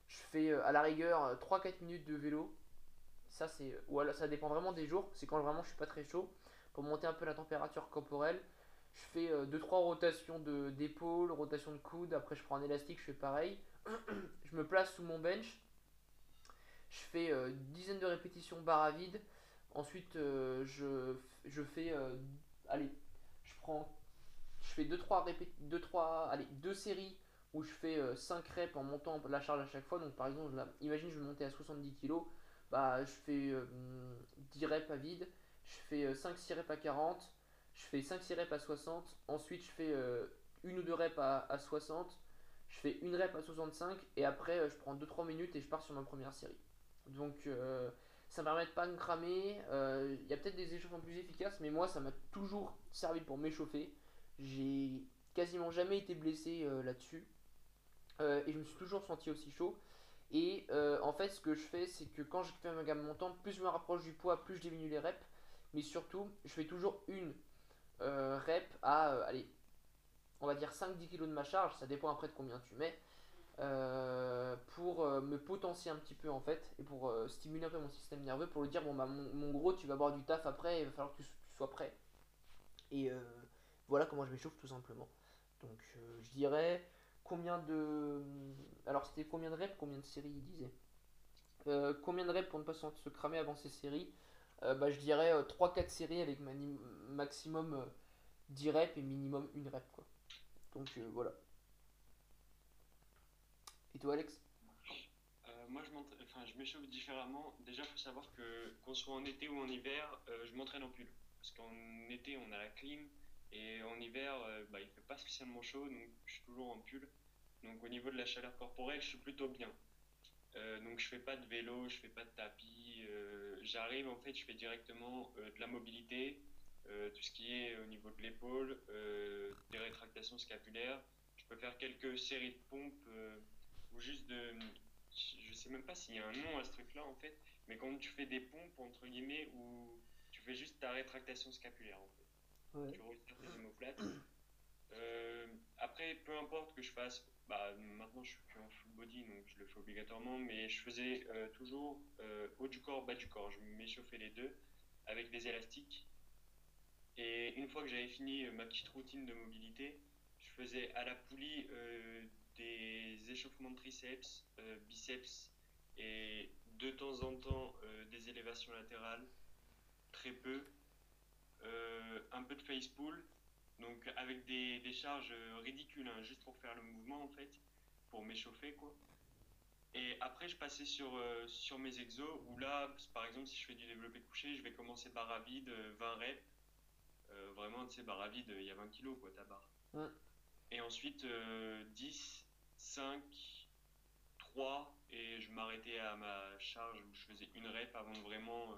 Je fais à la rigueur 3-4 minutes de vélo. Ça c'est. Ou alors ça dépend vraiment des jours. C'est quand vraiment je suis pas très chaud. Pour monter un peu la température corporelle. Je fais 2-3 euh, rotations d'épaule, rotation de coude. Après, je prends un élastique, je fais pareil. je me place sous mon bench. Je fais euh, une dizaine de répétitions barre à vide. Ensuite, euh, je, fais. allez, je prends. Je fais 2-3 deux, trois, allez, deux séries où je fais 5 reps en montant la charge à chaque fois. Donc, par exemple, imagine, je vais monter à 70 kg. Bah, je fais 10 reps à vide. Je fais 5-6 reps à 40 je fais 5-6 reps à 60, ensuite je fais euh, une ou deux reps à, 60, je fais une rep à 65 et après euh, je prends 2-3 minutes et je pars sur ma première série. Donc euh, ça me permet de pas me cramer. Il y a peut-être des échauffements plus efficaces, mais moi ça m'a toujours servi pour m'échauffer. J'ai quasiment jamais été blessé là-dessus et je me suis toujours senti aussi chaud. Et en fait, ce que je fais, c'est que quand je fais ma gamme montante, plus je me rapproche du poids, plus je diminue les reps. Mais surtout, je fais toujours une euh, rep à, euh, allez, on va dire 5-10 kg de ma charge, ça dépend après de combien tu mets, euh, pour me potentier un petit peu en fait, et pour stimuler un peu mon système nerveux, pour lui dire, bon bah mon, gros, tu vas avoir du taf après, il va falloir que tu, sois prêt. Et voilà comment je m'échauffe tout simplement. Donc je dirais combien de... Alors c'était combien de reps, combien de séries il disait? Combien de reps pour ne pas se cramer avant ces séries? Euh, bah, je dirais 3-4 euh, séries avec maximum 10 euh, reps et minimum 1 rep. Quoi. Donc voilà. Et toi, Alex? Moi, je, enfin, m'échauffe différemment. Déjà, il faut savoir que qu'on soit en été ou en hiver, je m'entraîne en pull. Parce qu'en été, on a la clim. Et en hiver, bah, il fait pas spécialement chaud, donc je suis toujours en pull. Donc au niveau de la chaleur corporelle, je suis plutôt bien. donc je fais pas de vélo, je fais pas de tapis, j'arrive, en fait, je fais directement euh, de la mobilité, euh, tout ce qui est au niveau de l'épaule, euh, des rétractations scapulaires. Je peux faire quelques séries de pompes ou juste de. Je sais même pas s'il y a un nom à ce truc-là, en fait, mais quand tu fais des pompes, entre guillemets, où tu fais juste ta rétractation scapulaire, en fait. Tu retires tes omoplates. après, peu importe que je fasse bah, maintenant je suis plus en full body donc je le fais obligatoirement mais je faisais euh, toujours euh, haut du corps bas du corps je m'échauffais les deux avec des élastiques et une fois que j'avais fini euh, ma petite routine de mobilité je faisais à la poulie des échauffements de triceps biceps et de temps en temps des élévations latérales très peu un peu de face pull donc avec des, des charges euh, ridicules, hein, juste pour faire le mouvement en fait, pour m'échauffer quoi. Et après je passais sur, euh, sur mes exos où là, par exemple si je fais du développé couché, je vais commencer barre à vide, 20 reps. Euh, vraiment, tu sais, barre à vide, il y a 20 kilos quoi ta barre. Et ensuite, euh, 10, 5, 3, et je m'arrêtais à ma charge où je faisais une rep avant de vraiment euh,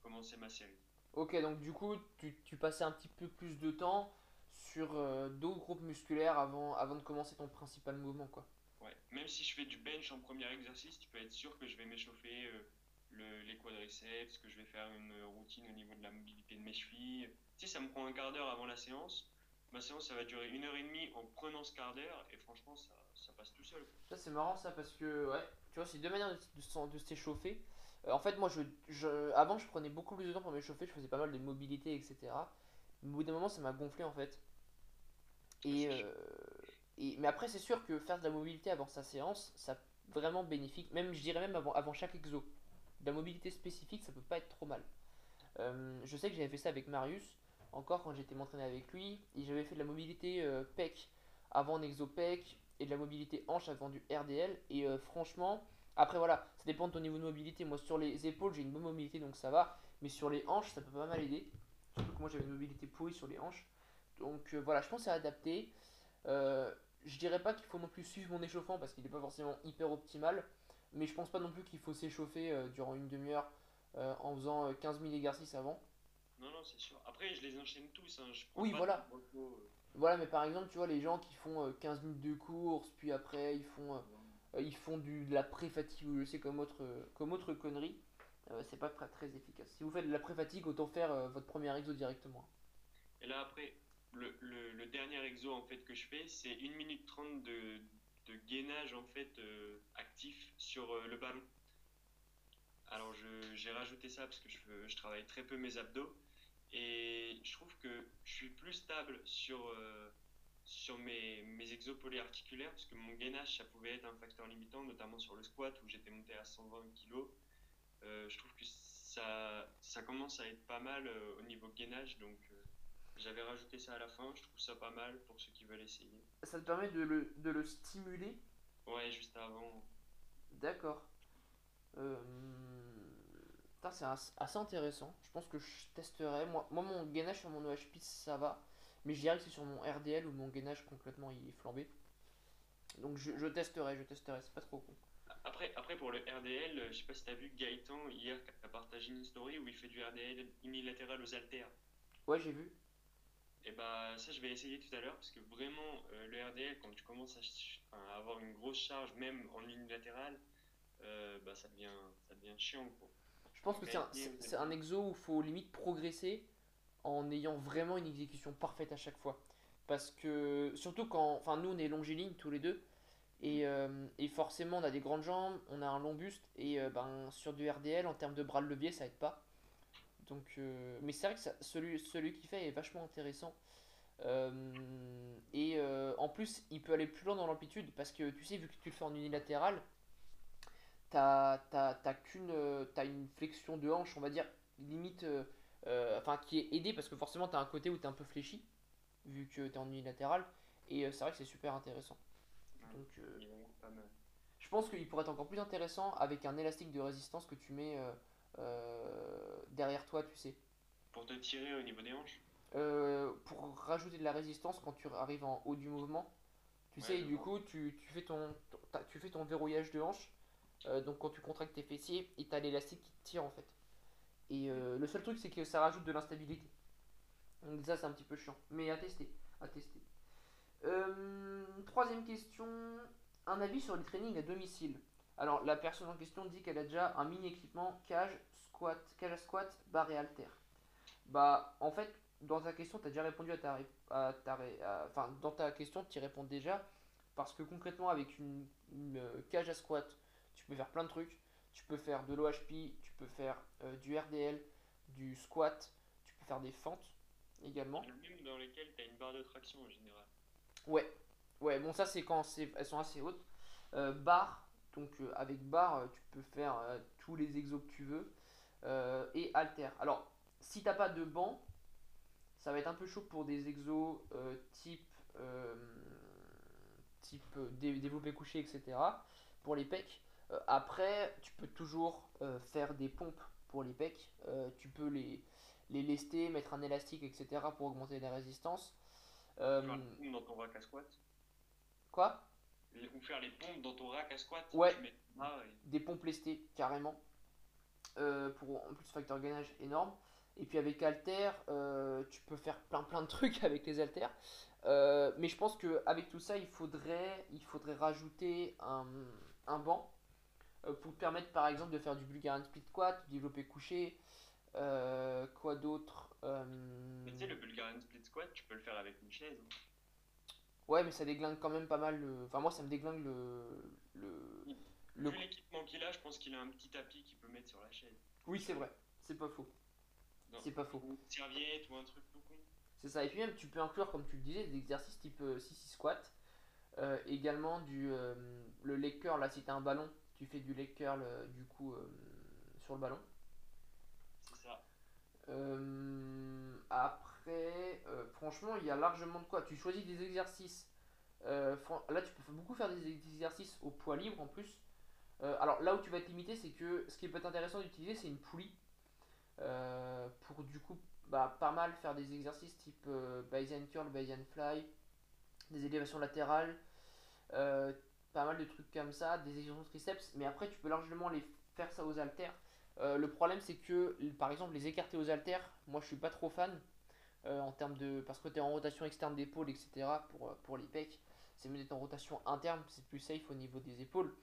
commencer ma série. Ok, donc du coup, tu, tu passais un petit peu plus de temps sur euh, d'autres groupes musculaires avant, avant de commencer ton principal mouvement, quoi. Ouais. Même si je fais du bench en premier exercice, tu peux être sûr que je vais m'échauffer euh, le- les quadriceps, que je vais faire une routine au niveau de la mobilité de mes chevilles. Si ça me prend un quart d'heure avant la séance, ma séance ça va durer une heure et demie en prenant ce quart d'heure, et franchement, ça, ça passe tout seul. Ça, c'est marrant, ça, parce que, ouais, tu vois, c'est deux manières de, de s'échauffer. Euh, en fait, moi, je, je, avant, je prenais beaucoup plus de temps pour m'échauffer, je faisais pas mal de mobilité, etc. Mais au bout d'un moment, ça m'a gonflé, en fait. Et, euh, et, mais après, c'est sûr que faire de la mobilité avant sa séance, ça vraiment bénéfique. Même, je dirais même avant, avant chaque exo. De la mobilité spécifique, ça peut pas être trop mal. Euh, je sais que j'avais fait ça avec Marius, encore quand j'étais m'entraîner avec lui. Et j'avais fait de la mobilité euh, pec avant exo pec et de la mobilité hanche avant du RDL. Et euh, franchement, après voilà, ça dépend de ton niveau de mobilité. Moi, sur les épaules, j'ai une bonne mobilité donc ça va. Mais sur les hanches, ça peut pas mal aider. Surtout que moi, j'avais une mobilité pourrie sur les hanches. Donc euh, voilà, je pense adapté. Euh, je dirais pas qu'il faut non plus suivre mon échauffement parce qu'il n'est pas forcément hyper optimal. Mais je pense pas non plus qu'il faut s'échauffer durant une demi-heure en faisant euh, 15 000 exercices avant. Non, non, c'est sûr. Après, je les enchaîne tous, hein. Je Oui, voilà. euh, Voilà, mais par exemple, tu vois, les gens qui font euh, 15 minutes de course, puis après ils font, euh, euh, ils font du, de la pré-fatigue ou je sais comme autre, euh, comme autre connerie, euh, c'est pas très, efficace. Si vous faites de la pré-fatigue, autant faire euh, votre premier exo directement. Et là, après, le, le- le dernier exo en fait que je fais, c'est 1 minute 30 de, de gainage en fait euh, actif sur euh, le ballon. Alors, je- j'ai rajouté ça parce que je, je travaille très peu mes abdos et je trouve que je suis plus stable sur, euh, sur mes, mes exos polyarticulaires parce que mon gainage, ça pouvait être un facteur limitant, notamment sur le squat où j'étais monté à 120 kg. Euh, je trouve que ça, ça commence à être pas mal euh, au niveau gainage, donc j'avais rajouté ça à la fin. Je trouve ça pas mal pour ceux qui veulent essayer. Ça te permet de le, de le stimuler, Ouais, juste avant. d'accord. Euh, c'est as- assez intéressant. Je pense que je testerai. Moi, moi mon gainage sur mon OHP, ça va. Mais je dirais que c'est sur mon RDL où mon gainage complètement il est flambé. Donc je, je testerai, je testerai, c'est pas trop con. Après, après pour le RDL, je sais pas si t'as vu Gaëtan hier qui a partagé une story où il fait du RDL unilatéral aux haltères. Ouais, j'ai vu. Et bah ça je vais essayer tout à l'heure parce que vraiment euh, le RDL quand tu commences à avoir une grosse charge même en unilatéral, euh, bah ça devient ça devient chiant quoi. Je pense que c'est un, exo où il faut limite progresser en ayant vraiment une exécution parfaite à chaque fois. Parce que, surtout quand. Enfin, nous on est longiligne tous les deux. Et, euh, et forcément on a des grandes jambes, on a un long buste. Et euh, ben, sur du RDL, en termes de bras de levier, ça aide pas. Donc, euh, mais c'est vrai que ça- celui, celui qui fait est vachement intéressant. Et en plus, il peut aller plus loin dans l'amplitude. Parce que tu sais, vu que tu le fais en unilatéral, t'as t'as- t'as qu'une euh, t'as une flexion de hanche on va dire limite euh, euh, enfin qui est aidée parce que forcément t'as un côté où t'es un peu fléchi vu que t'es en unilatéral et c'est vrai que c'est super intéressant. Donc euh, je pense qu'il pourrait être encore plus intéressant avec un élastique de résistance que tu mets euh, derrière toi tu sais. Pour te tirer au niveau des hanches? Pour rajouter de la résistance quand tu arrives en haut du mouvement. Tu Ouais, sais et du coup tu, tu fais ton, tu fais ton verrouillage de hanche Euh, donc quand tu contractes tes fessiers et t'as l'élastique qui te tire en fait. Et euh, le seul truc c'est que ça rajoute de l'instabilité. Donc ça c'est un petit peu chiant. Mais à tester Euh, troisième question. Un avis sur les trainings à domicile. Alors la personne en question dit qu'elle a déjà un mini équipement cage squat cage à squat barre et halter. Bah en fait dans ta question tu déjà répondu à ta, à enfin dans ta question tu y réponds déjà. Parce que concrètement avec une, cage à squat tu peux faire plein de trucs tu peux faire de l'OHP tu peux faire euh, du RDL du squat tu peux faire des fentes également Même dans lesquels tu as une barre de traction en général. Ouais, ouais, bon ça c'est quand elles sont assez hautes. Euh, barre, donc euh, avec barre euh, tu peux faire tous les exos que tu veux. Et halter. Alors, si t'as pas de banc, ça va être un peu chaud pour des exos type, type dé- développé couché, etc. Pour les pecs. Euh, après, tu peux toujours euh, faire des pompes pour les pecs. Euh, tu peux les, les lester, mettre un élastique, etc. pour augmenter la résistance. Euh, dans ton rack à squat. quoi? Ou faire les pompes dans ton rack à squat. Ouais. Mets Des pompes lestées, carrément. Euh, pour en plus facteur gainage énorme. Et puis avec Alter, euh, tu peux faire plein plein de trucs avec les haltères. Mais je pense que avec tout ça, il faudrait, il faudrait rajouter un, un banc pour te permettre par exemple de faire du Bulgarian split squat, du développé couché. euh, quoi d'autre Euh, Mais tu sais, le Bulgarian split squat, tu peux le faire avec une chaise. hein. Ouais, mais ça déglingue quand même pas mal. le- Enfin, moi, ça me déglingue le. le... le- Vu l'équipement qu'il a, je pense qu'il a un petit tapis qu'il peut mettre sur la chaise. Oui, c'est vrai, c'est pas faux. C'est pas faux. Ou une serviette ou un truc tout con. C'est ça. Et puis même, tu peux inclure, comme tu le disais, des exercices type euh, 6 squat. Euh, également du euh, le leg curl. Là, si t'as un ballon, tu fais du leg curl euh, du coup euh, sur le ballon. C'est ça. Euh, après, franchement, il y a largement de quoi. Tu choisis des exercices. Là, tu peux beaucoup faire des exercices au poids libre en plus. Alors là où tu vas être limité, c'est que ce qui peut être intéressant d'utiliser, c'est une poulie. Euh, pour du coup, bah, pas mal faire des exercices type euh, Bayesian curl, Bayesian fly, des élévations latérales, euh, pas mal de trucs comme ça, des extensions triceps. Mais après, tu peux largement les faire ça aux haltères. Euh, le problème, c'est que par exemple, les écartés aux haltères, moi je suis pas trop fan euh, en termes de. Parce que tu es en rotation externe d'épaule, etc. pour, euh, pour les pecs. C'est mieux d'être en rotation interne, c'est plus safe au niveau des épaules.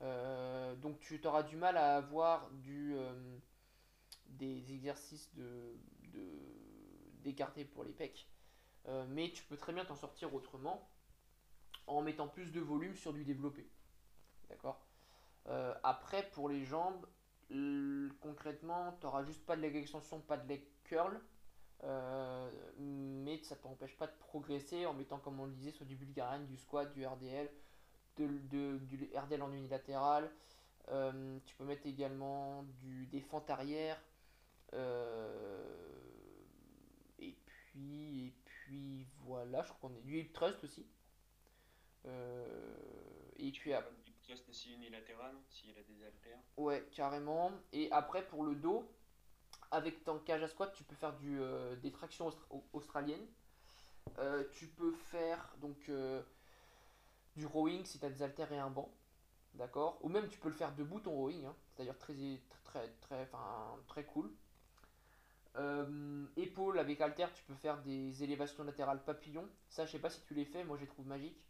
Donc tu auras du mal à avoir du, des exercices de, d'écarté pour les pecs. Mais tu peux très bien t'en sortir autrement en mettant plus de volume sur du développé. D'accord? Euh, Après, pour les jambes, concrètement, tu n'auras juste pas de leg extension, pas de leg curl. Euh, mais ça t'empêche pas de progresser en mettant, comme on le disait, soit du Bulgarian, du squat, du RDL, de, du RDL en unilatéral. Euh, tu peux mettre également du, des fentes arrière. Et puis, et puis voilà, je crois qu'on est du hip thrust aussi. Euh, et. Du aussi unilatéral, s'il a des haltères. Ouais, carrément. Et après, pour le dos, avec ton cage à squat, tu peux faire du, euh, des tractions austra- au- australiennes. Euh, tu peux faire donc du rowing si tu as des haltères et un banc. D'accord? Ou même tu peux le faire debout ton rowing. hein. C'est d'ailleurs très, très, très, enfin, très cool. Euh, épaule avec haltère, tu peux faire des élévations latérales papillons. Ça, je sais pas si tu les fais, moi je les trouve magiques.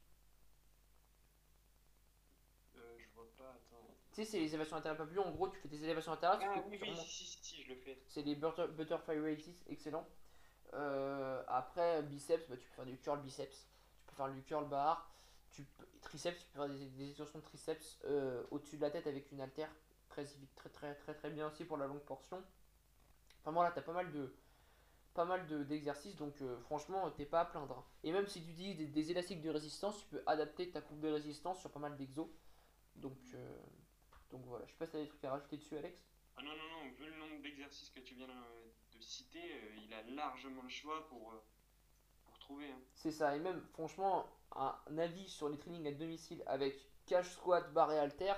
Euh, je vois pas, attends. Tu sais, c'est les élévations latérales papillons. En gros, tu fais des élévations tu Ah oui, oui, si, si, si, je le fais. C'est les butter- Butterfly Raises, excellent. Euh, après, biceps, bah, tu peux faire du curl biceps, tu peux faire du curl bar, tu peux, triceps, tu peux faire des, des extensions de triceps euh, au-dessus de la tête avec une haltère, très, très très très très bien aussi pour la longue portion. Enfin voilà, t'as pas mal de pas mal de- d'exercices, donc euh, franchement, t'es pas à plaindre. Et même si tu utilises des, des élastiques de résistance, tu peux adapter ta courbe de résistance sur pas mal d'exos. Donc, euh, donc voilà, je sais pas si t'as des trucs à rajouter dessus, Alex. Ah non, non, non, vu le nombre d'exercices que tu viens euh, de citer, euh, il a largement le choix pour, euh, pour trouver. hein. C'est ça, et même franchement, un avis sur les trainings à domicile avec cage squat, barre et halter,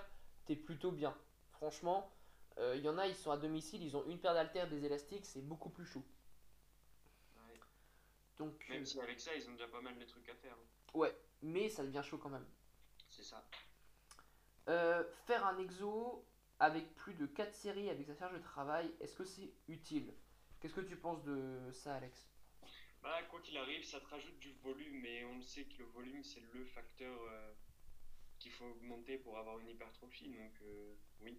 t'es plutôt bien. Franchement, euh, il y en a, ils sont à domicile, ils ont une paire d'haltères, des élastiques, c'est beaucoup plus chaud. Ouais. Donc, Même euh, si avec ça, ils ont déjà pas mal de trucs à faire. hein. ouais, mais ça devient chaud quand même. C'est ça. Euh, faire un exo avec plus de 4 séries avec sa charge de travail, est-ce que c'est utile? Qu'est-ce que tu penses de ça, Alex? Bah, quoi qu'il arrive, ça te rajoute du volume, et on le sait que le volume, c'est le facteur euh, qu'il faut augmenter pour avoir une hypertrophie. Donc, euh, oui,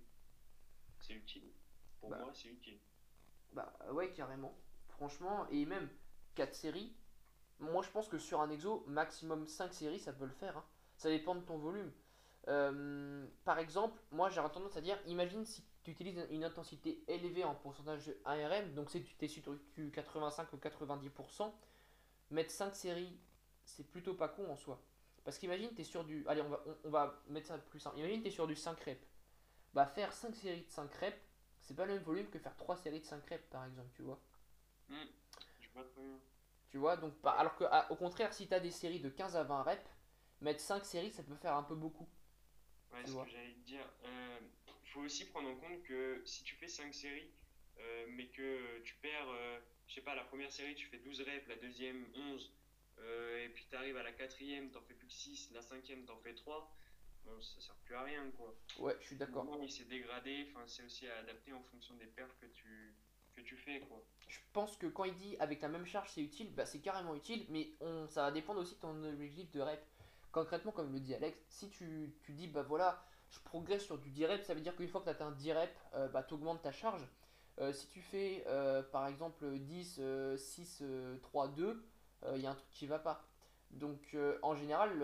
c'est utile. Pour Bah. moi, c'est utile. Bah ouais, carrément. Franchement, et même 4 séries, moi je pense que sur un exo, maximum 5 séries, ça peut le faire. hein. Ça dépend de ton volume. Euh, par exemple, moi j'aurais tendance à dire, imagine si tu utilises une intensité élevée en pourcentage de ARM, donc c'est que tu es sur du 85 ou 90%, mettre 5 séries, c'est plutôt pas con en soi. Parce qu'imagine tu es sur du... Allez, on va, on, on va mettre ça plus simple. Imagine tu es sur du 5 reps. Bah faire 5 séries de 5 reps, c'est pas le même volume que faire 3 séries de 5 reps par exemple, tu vois. Hmm, Je vois très bien. Tu vois, donc par- alors que à- au contraire, si tu as des séries de 15 à 20 reps, mettre 5 séries, ça peut faire un peu beaucoup. Ouais, Tu ce vois. que j'allais te dire. Il faut aussi prendre en compte que si tu fais 5 séries, euh, mais que tu perds, euh, je sais pas, la première série, tu fais 12 reps, la deuxième 11, euh, et puis tu arrives à la quatrième, t'en fais plus que 6, la cinquième, t'en fais 3, bon, ça sert plus à rien, quoi. Ouais, je suis d'accord. Il s'est dégradé, enfin, c'est aussi à adapter en fonction des perfs que tu, que tu fais, quoi. Je pense que quand il dit avec la même charge c'est utile, bah c'est carrément utile, mais on, ça va dépendre aussi de ton objectif de rep. Concrètement, comme le dit Alex, si tu, tu dis bah voilà, je progresse sur du 10 reps, ça veut dire qu'une fois que tu atteint 10 reps, euh, bah tu augmentes ta charge. Euh, si tu fais euh, par exemple 10, 6, 3, 2, il y a un truc qui va pas. Donc en général,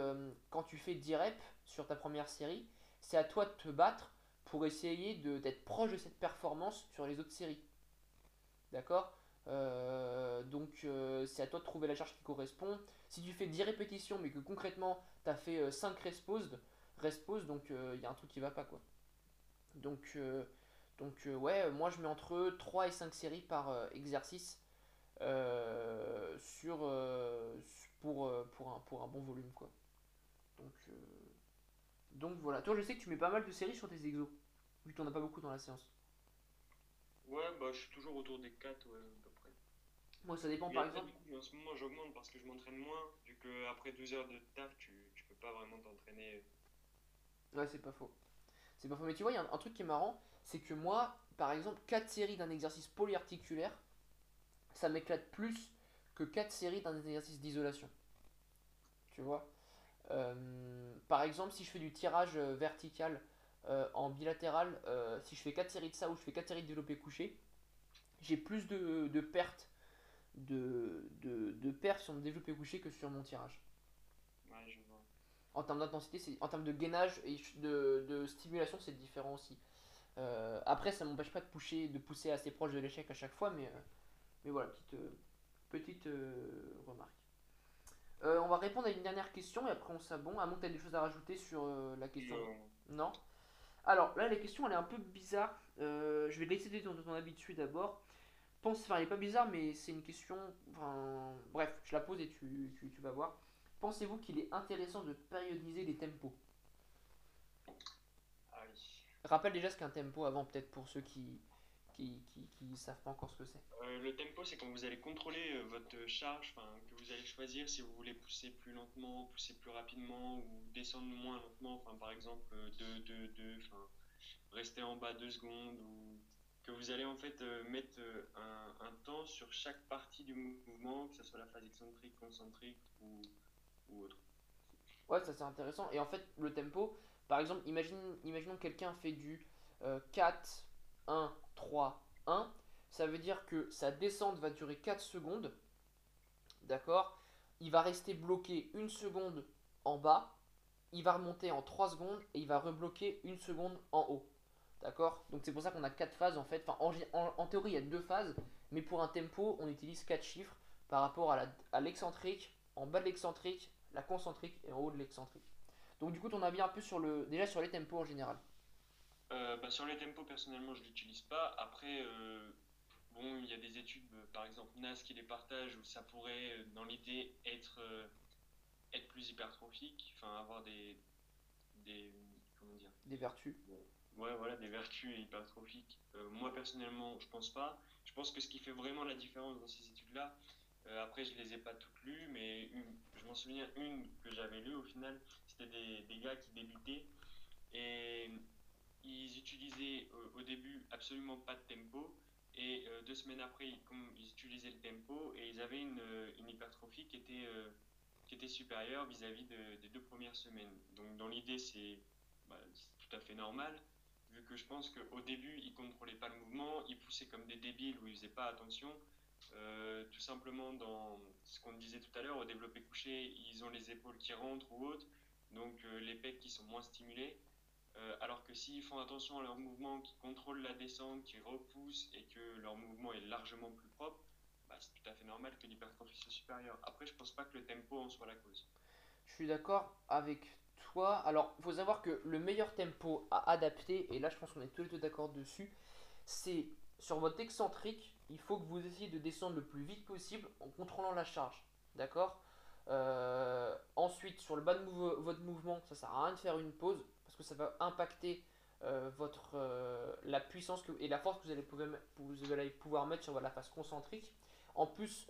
quand tu fais 10 reps sur ta première série, c'est à toi de te battre pour essayer d'être proche de cette performance sur les autres séries. D'accord? Euh, Donc euh, c'est à toi de trouver la charge qui correspond. Si tu fais 10 répétitions mais que concrètement tu as fait euh, 5 resposed, respose, donc il y a un truc qui va pas quoi. Donc, euh, donc euh, ouais, moi je mets entre 3 et 5 séries par euh, exercice euh, sur, euh, pour, euh, pour, un, pour un bon volume quoi. Donc, euh, donc voilà. Toi je sais que tu mets pas mal de séries sur tes exos, vu que t'en as pas beaucoup dans la séance. Ouais, bah, je suis toujours autour des 4, ouais. Moi ça dépend par après, exemple. coup, en ce moment, j'augmente parce que je m'entraîne moins, vu qu'après 12 heures de taf, tu, tu peux pas vraiment t'entraîner. Ouais, c'est pas faux. C'est pas faux. Mais tu vois, il y a un, un truc qui est marrant, c'est que moi, par exemple, 4 séries d'un exercice polyarticulaire, ça m'éclate plus que 4 séries d'un exercice d'isolation. Tu vois? Euh, Par exemple, si je fais du tirage euh, vertical euh, en bilatéral, euh, si je fais 4 séries de ça ou je fais 4 séries de développé couché, j'ai plus de, de pertes de, de, de pertes sur mon développé couché que sur mon tirage. Ouais, je vois. En termes d'intensité, c'est- en termes de gainage et de, de stimulation, c'est différent aussi. Euh, après, ça m'empêche pas de pousser, de pousser assez proche de l'échec à chaque fois, mais, euh, mais voilà, petite, euh, petite euh, remarque. On va répondre à une dernière question et après on s'abonne. À moins que tu des choses à rajouter sur la question? Non. Non? Alors là, la question elle est un peu bizarre. Je vais laisser ton, ton dessus d'abord. Pense, enfin, elle est pas bizarre, mais c'est une question. Enfin, bref, je la pose et tu, tu, tu vas voir. Pensez-vous qu'il est intéressant de périodiser les tempos? Ah oui. Rappelle déjà ce qu'est un tempo avant, peut-être pour ceux qui qui, qui, qui savent pas encore ce que c'est. Euh, le tempo, c'est quand vous allez contrôler euh, votre charge, que vous allez choisir si vous voulez pousser plus lentement, pousser plus rapidement ou descendre moins lentement, par exemple 2, 2, 2, enfin, rester en bas 2 secondes ou que vous allez en fait euh, mettre euh, un, temps sur chaque partie du mouvement, que ce soit la phase excentrique, concentrique ou, autre. Ouais, ça c'est intéressant. Et en fait, le tempo, par exemple, imaginons que quelqu'un fait du euh, 4, 1, 3, 1. Ça veut dire que sa descente va durer 4 secondes. D'accord? Il va rester bloqué une seconde en bas. Il va remonter en 3 secondes et il va rebloquer une seconde en haut. D'accord? Donc c'est pour ça qu'on a 4 phases en fait. Enfin, en, gé- en- en théorie, il y a 2 phases. Mais pour un tempo, on utilise 4 chiffres par rapport à l'excentrique, en bas de l'excentrique, la concentrique et en haut de l'excentrique. Donc du coup, on a bien un peu sur le, déjà sur les tempos en général. Euh, bah, sur les tempos, personnellement, je l'utilise pas. Après, euh, bon, il y a des études, euh, par exemple NAS qui les partagent, où ça pourrait, dans l'idée, être, euh, être plus hypertrophique, enfin avoir des, des, comment dire, Des vertus. Ouais, voilà, des vertus hypertrophiques. Euh, moi, personnellement, je pense pas. Je pense que ce qui fait vraiment la différence dans ces études-là, euh, après, je les ai pas toutes lues, mais je m'en souviens une que j'avais lue au final, c'était des, des gars qui débutaient et ils utilisaient au début absolument pas de tempo et euh, deux semaines après ils, ils utilisaient le tempo et ils avaient une, une hypertrophie qui était, qui était supérieure vis-à-vis de- des deux premières semaines. Donc dans l'idée c'est bah, tout à fait normal vu que je pense qu'au début ils contrôlaient pas le mouvement, ils poussaient comme des débiles ou ils faisaient pas attention. Euh, tout simplement dans ce qu'on disait tout à l'heure, au développé couché, ils ont les épaules qui rentrent ou autres, donc euh, les pecs qui sont moins stimulés. Euh, alors que s'ils font attention à leur mouvement, qui contrôlent la descente, qui repoussent et que leur mouvement est largement plus propre, bah, c'est tout à fait normal que l'hypertrophie soit supérieure. Après, je pense pas que le tempo en soit la cause. Je suis d'accord avec toi. Alors, il faut savoir que le meilleur tempo à adapter, et là je pense qu'on est tous les deux d'accord dessus, c'est sur votre excentrique, il faut que vous essayez de descendre le plus vite possible en contrôlant la charge. D'accord? Euh, Ensuite, sur le bas de votre mouvement, ça sert à rien de faire une pause parce que ça va impacter euh, votre, euh, la puissance et la force que vous allez, pouvoir, vous allez pouvoir mettre sur la phase concentrique. En plus,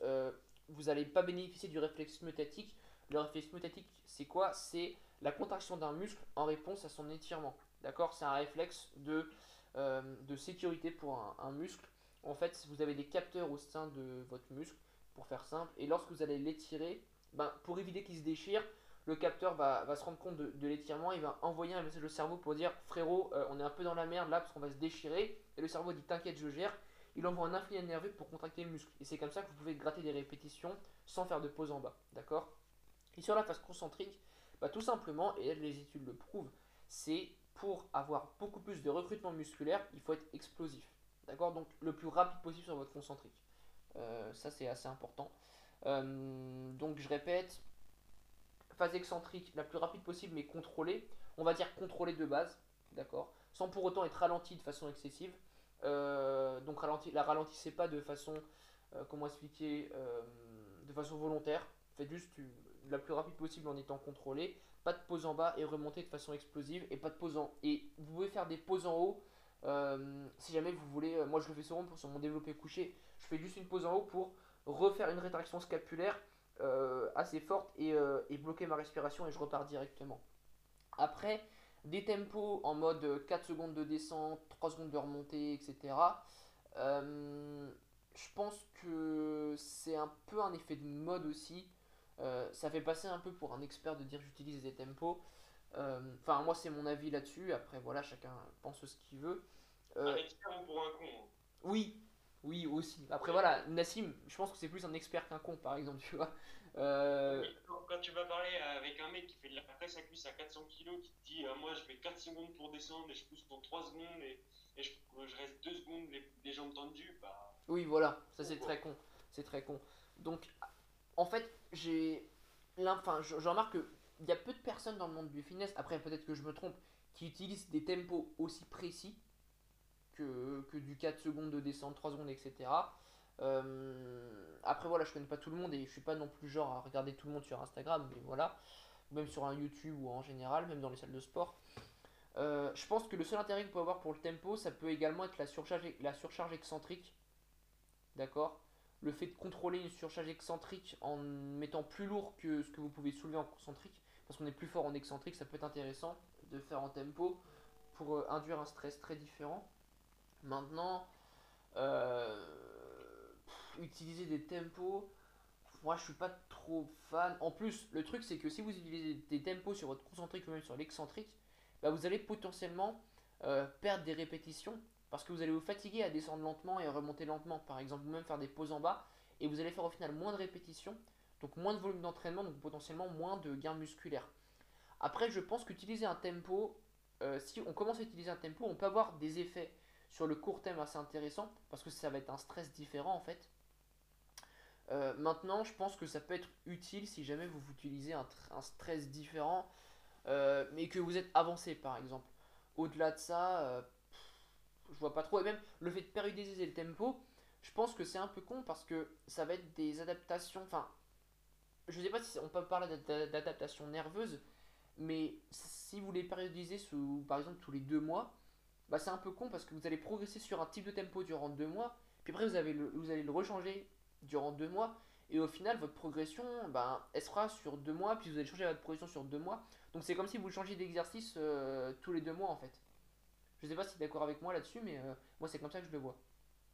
vous n'allez pas bénéficier du réflexe myotatique. Le réflexe myotatique, c'est quoi? C'est la contraction d'un muscle en réponse à son étirement. D'accord? C'est un réflexe de, euh, de sécurité pour un, muscle. En fait, vous avez des capteurs au sein de votre muscle, pour faire simple, et lorsque vous allez l'étirer, ben, pour éviter qu'il se déchire, le capteur va, se rendre compte de, l'étirement, il va envoyer un message au cerveau pour dire frérot, euh, on est un peu dans la merde là parce qu'on va se déchirer, et le cerveau dit t'inquiète, je gère. Il envoie un influx nerveux pour contracter le muscle. Et c'est comme ça que vous pouvez gratter des répétitions sans faire de pause en bas. D'accord? Et sur la phase concentrique, bah, tout simplement, et les études le prouvent, c'est pour avoir beaucoup plus de recrutement musculaire, il faut être explosif. D'accord? Donc le plus rapide possible sur votre concentrique. Euh, ça c'est assez important. Euh, donc je répète, phase excentrique la plus rapide possible mais contrôlée. On va dire contrôlée de base, d'accord? Sans pour autant être ralenti de façon excessive. Euh, donc ralenti, la ralentissez pas de façon, comment expliquer, de façon volontaire. Faites juste la plus rapide possible en étant contrôlé. Pas de pause en bas et remonter de façon explosive. Et pas de pause en Et vous pouvez faire des pauses en haut. Euh, si jamais vous voulez, euh, moi je le fais souvent pour sur mon développé couché, je fais juste une pause en haut pour refaire une rétraction scapulaire euh, assez forte et, bloquer ma respiration et je repars directement. Après, des tempos en mode 4 secondes de descente, 3 secondes de remontée, etc. je pense que c'est un peu un effet de mode aussi. Euh, ça fait passer un peu pour un expert de dire j'utilise des tempos. Euh, enfin, moi, c'est mon avis là-dessus. Après, voilà, chacun pense ce qu'il veut. Euh, un expert pour un con. Hein. Oui, oui, aussi. Après, voilà, Nassim, je pense que c'est plus un expert qu'un con, par exemple, tu vois. Quand tu vas parler avec un mec qui fait de la presse à cuisse à 400 kg, qui te dit Moi, je fais 4 secondes pour descendre et je pousse pour 3 secondes et, je, reste 2 secondes les, jambes tendues, bah. Oui, voilà, ça c'est très con. C'est très con. Donc, en fait, j'ai. Enfin, je, remarque qu'il y a peu de personnes dans le monde du fitness, après peut-être que je me trompe, qui utilisent des tempos aussi précis que, que du 4 secondes de descente, 3 secondes, etc. Euh, après, voilà, je connais pas tout le monde et je suis pas non plus genre à regarder tout le monde sur Instagram, mais voilà, même sur un YouTube ou en général, même dans les salles de sport. Euh, je pense que le seul intérêt vous pouvez avoir pour le tempo, ça peut également être la surcharge, la surcharge excentrique. D'accord? Le fait de contrôler une surcharge excentrique en mettant plus lourd que ce que vous pouvez soulever en concentrique, parce qu'on est plus fort en excentrique, ça peut être intéressant de faire en tempo pour euh, induire un stress très différent. Maintenant, euh, utiliser des tempos, moi je suis pas trop fan. En plus, le truc c'est que si vous utilisez des tempos sur votre concentrique ou même sur l'excentrique, bah, vous allez potentiellement euh, perdre des répétitions parce que vous allez vous fatiguer à descendre lentement et à remonter lentement, par exemple, ou même faire des pauses en bas, et vous allez faire au final moins de répétitions, donc moins de volume d'entraînement, donc potentiellement moins de gains musculaires. Après, je pense qu'utiliser un tempo, euh, si on commence à utiliser un tempo, on peut avoir des effets sur le court terme assez intéressants, parce que ça va être un stress différent en fait. Euh, maintenant, je pense que ça peut être utile si jamais vous utilisez un, stress différent, euh, mais que vous êtes avancé par exemple. Au-delà de ça, je vois pas trop. Et même le fait de périodiser le tempo, je pense que c'est un peu con parce que ça va être des adaptations. Enfin, je sais pas si on peut parler d'adaptation nerveuse, mais si vous les périodisez sous, par exemple, tous les deux mois, bah c'est un peu con parce que vous allez progresser sur un type de tempo durant deux mois, puis après vous, avez vous allez le rechanger durant deux mois, et au final, votre progression, bah, elle sera sur deux mois, puis vous allez changer votre progression sur deux mois. Donc c'est comme si vous changez d'exercice euh, tous les deux mois en fait. Je sais pas si tu es d'accord avec moi là-dessus, mais euh, moi c'est comme ça que je le vois.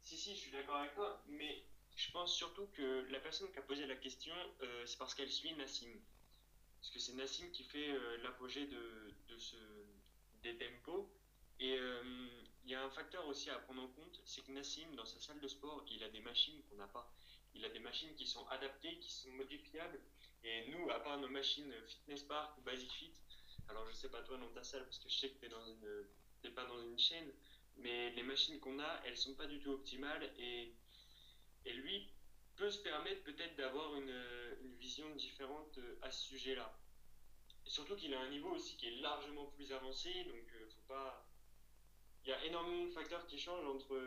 Si, si, je suis d'accord avec toi, mais je pense surtout que la personne qui a posé la question, euh, c'est parce qu'elle suit Nassim. Parce que c'est Nassim qui fait euh, l'apogée de, de, ce, des tempos. Et il y a un facteur aussi à prendre en compte, c'est que Nassim, dans sa salle de sport, il a des machines qu'on n'a pas. Il a des machines qui sont adaptées, qui sont modifiables. Et nous, à part nos machines Fitness Park ou Basic Fit, alors je sais pas toi dans ta salle, parce que je sais que tu es dans une pas dans une chaîne, mais les machines qu'on a, elles sont pas du tout optimales et, et lui peut se permettre peut-être d'avoir une, une, vision différente à ce sujet-là. Surtout qu'il a un niveau aussi qui est largement plus avancé, donc euh, faut pas. Il y a énormément de facteurs qui changent entre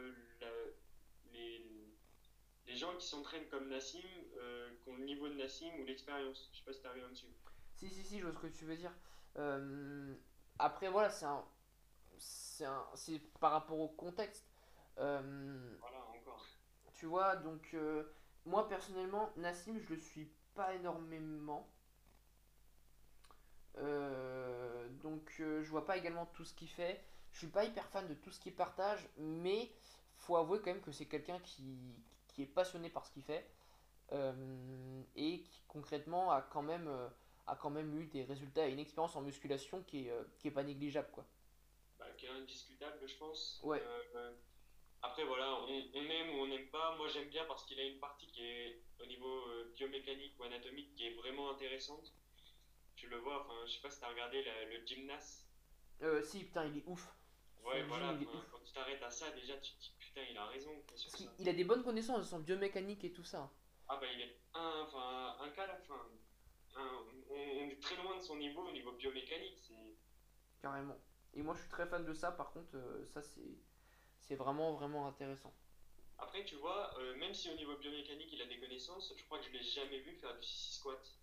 les, les gens qui s'entraînent comme Nassim, euh, qui ont le niveau de Nassim ou l'expérience. Je sais pas si tu arrives dessus. Si, si, si, je vois ce que tu veux dire. Euh, après, voilà, c'est un c'est par rapport au contexte. Euh, voilà, encore. Tu vois, donc, euh, moi personnellement, Nassim, je le suis pas énormément. Euh, donc je vois pas également tout ce qu'il fait. Je suis pas hyper fan de tout ce qu'il partage, mais faut avouer quand même que c'est quelqu'un qui, qui est passionné par ce qu'il fait et qui concrètement a quand même a quand même eu des résultats et une expérience en musculation qui est, qui est pas négligeable quoi. Qui est indiscutable, je pense. Ouais. après voilà, on, on, aime ou on n'aime pas. Moi j'aime bien parce qu'il a une partie qui est au niveau biomécanique ou anatomique qui est vraiment intéressante tu le vois, enfin, je sais pas si t'as regardé le gymnase. Euh, si, putain, il est ouf. Ouais, voilà, quand tu t'arrêtes à ça, déjà, tu te dis, putain, il a raison. Parce qu'il a des bonnes connaissances de son biomécanique et tout ça. Ah, bah, il est un, enfin, un cas, là, enfin, on, est très loin de son niveau au niveau biomécanique. Carrément. Et moi, je suis très fan de ça, par contre, euh, ça, c'est, vraiment, vraiment intéressant. Après, tu vois, euh, même si au niveau biomécanique, il a des connaissances, je crois que je l'ai jamais vu faire du 6 squat.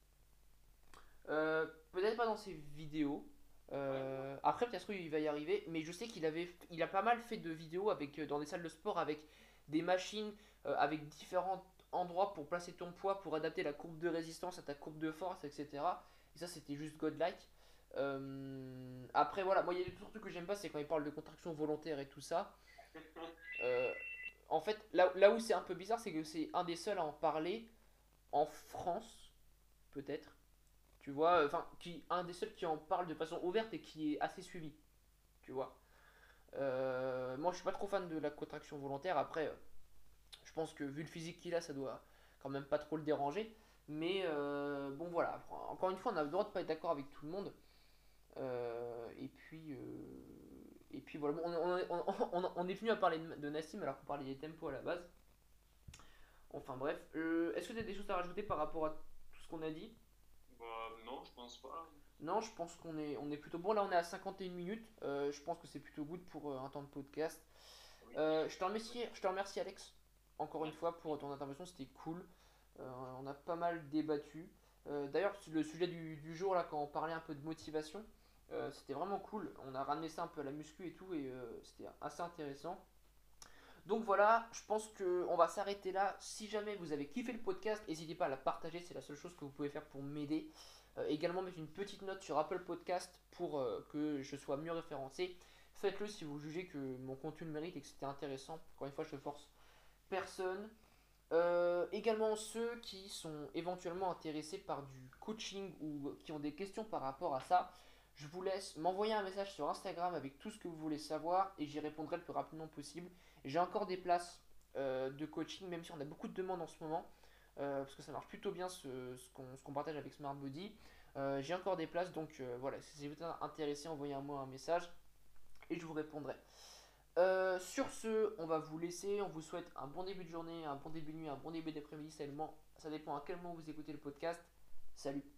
Euh, peut-être pas dans ses vidéos. Euh, après, peut-être qu'il va y arriver, mais je sais qu'il avait, il a pas mal fait de vidéos avec, dans des salles de sport avec des machines, avec différents endroits pour placer ton poids, pour adapter la courbe de résistance à ta courbe de force, etc. Et ça, c'était juste godlike. Après, voilà, moi, il y a des trucs que j'aime pas, c'est quand il parle de contraction volontaire et tout ça. en fait, là, là où c'est un peu bizarre, c'est que c'est un des seuls à en parler en France, peut-être. Tu vois, euh, enfin, qui un des seuls qui en parle de façon ouverte et qui est assez suivi. Tu vois. Euh, moi, je suis pas trop fan de la contraction volontaire. Après, euh, je pense que vu le physique qu'il a, ça doit quand même pas trop le déranger. Mais bon, voilà. Encore une fois, on a le droit de pas être d'accord avec tout le monde. Et puis, et puis voilà. on, est venu à parler de, Nassim alors qu'on parlait des tempos à la base. Enfin bref. Est-ce que tu as des choses à rajouter par rapport à tout ce qu'on a dit? Non, je pense pas. Non, je pense qu'on est, on est plutôt bon. Là, on est à 51 minutes. Euh, je pense que c'est plutôt good pour euh, un temps de podcast. Euh, je, te remercie, je te remercie, Alex, encore une fois, pour ton intervention. C'était cool. on a pas mal débattu. D'ailleurs, le sujet du, du, jour, là, quand on parlait un peu de motivation, c'était vraiment cool. On a ramené ça un peu à la muscu et tout, et c'était assez intéressant. Donc voilà, je pense qu'on va s'arrêter là. Si jamais vous avez kiffé le podcast, n'hésitez pas à la partager, c'est la seule chose que vous pouvez faire pour m'aider. Euh, également mettre une petite note sur Apple Podcast pour euh, que je sois mieux référencé. Faites-le si vous jugez que mon contenu le mérite et que c'était intéressant. Encore une fois, je force personne. Euh, également ceux qui sont éventuellement intéressés par du coaching ou qui ont des questions par rapport à ça, je vous laisse m'envoyer un message sur Instagram avec tout ce que vous voulez savoir et j'y répondrai le plus rapidement possible. J'ai encore des places euh, de coaching, même si on a beaucoup de demandes en ce moment, euh, parce que ça marche plutôt bien ce, qu'on partage avec Smart Body. Euh, j'ai encore des places, donc voilà, si vous êtes intéressé, envoyez-moi un message et je vous répondrai. sur ce, on va vous laisser. On vous souhaite un bon début de journée, un bon début de nuit, un bon début d'après-midi. Ça dépend à quel moment vous écoutez le podcast. Salut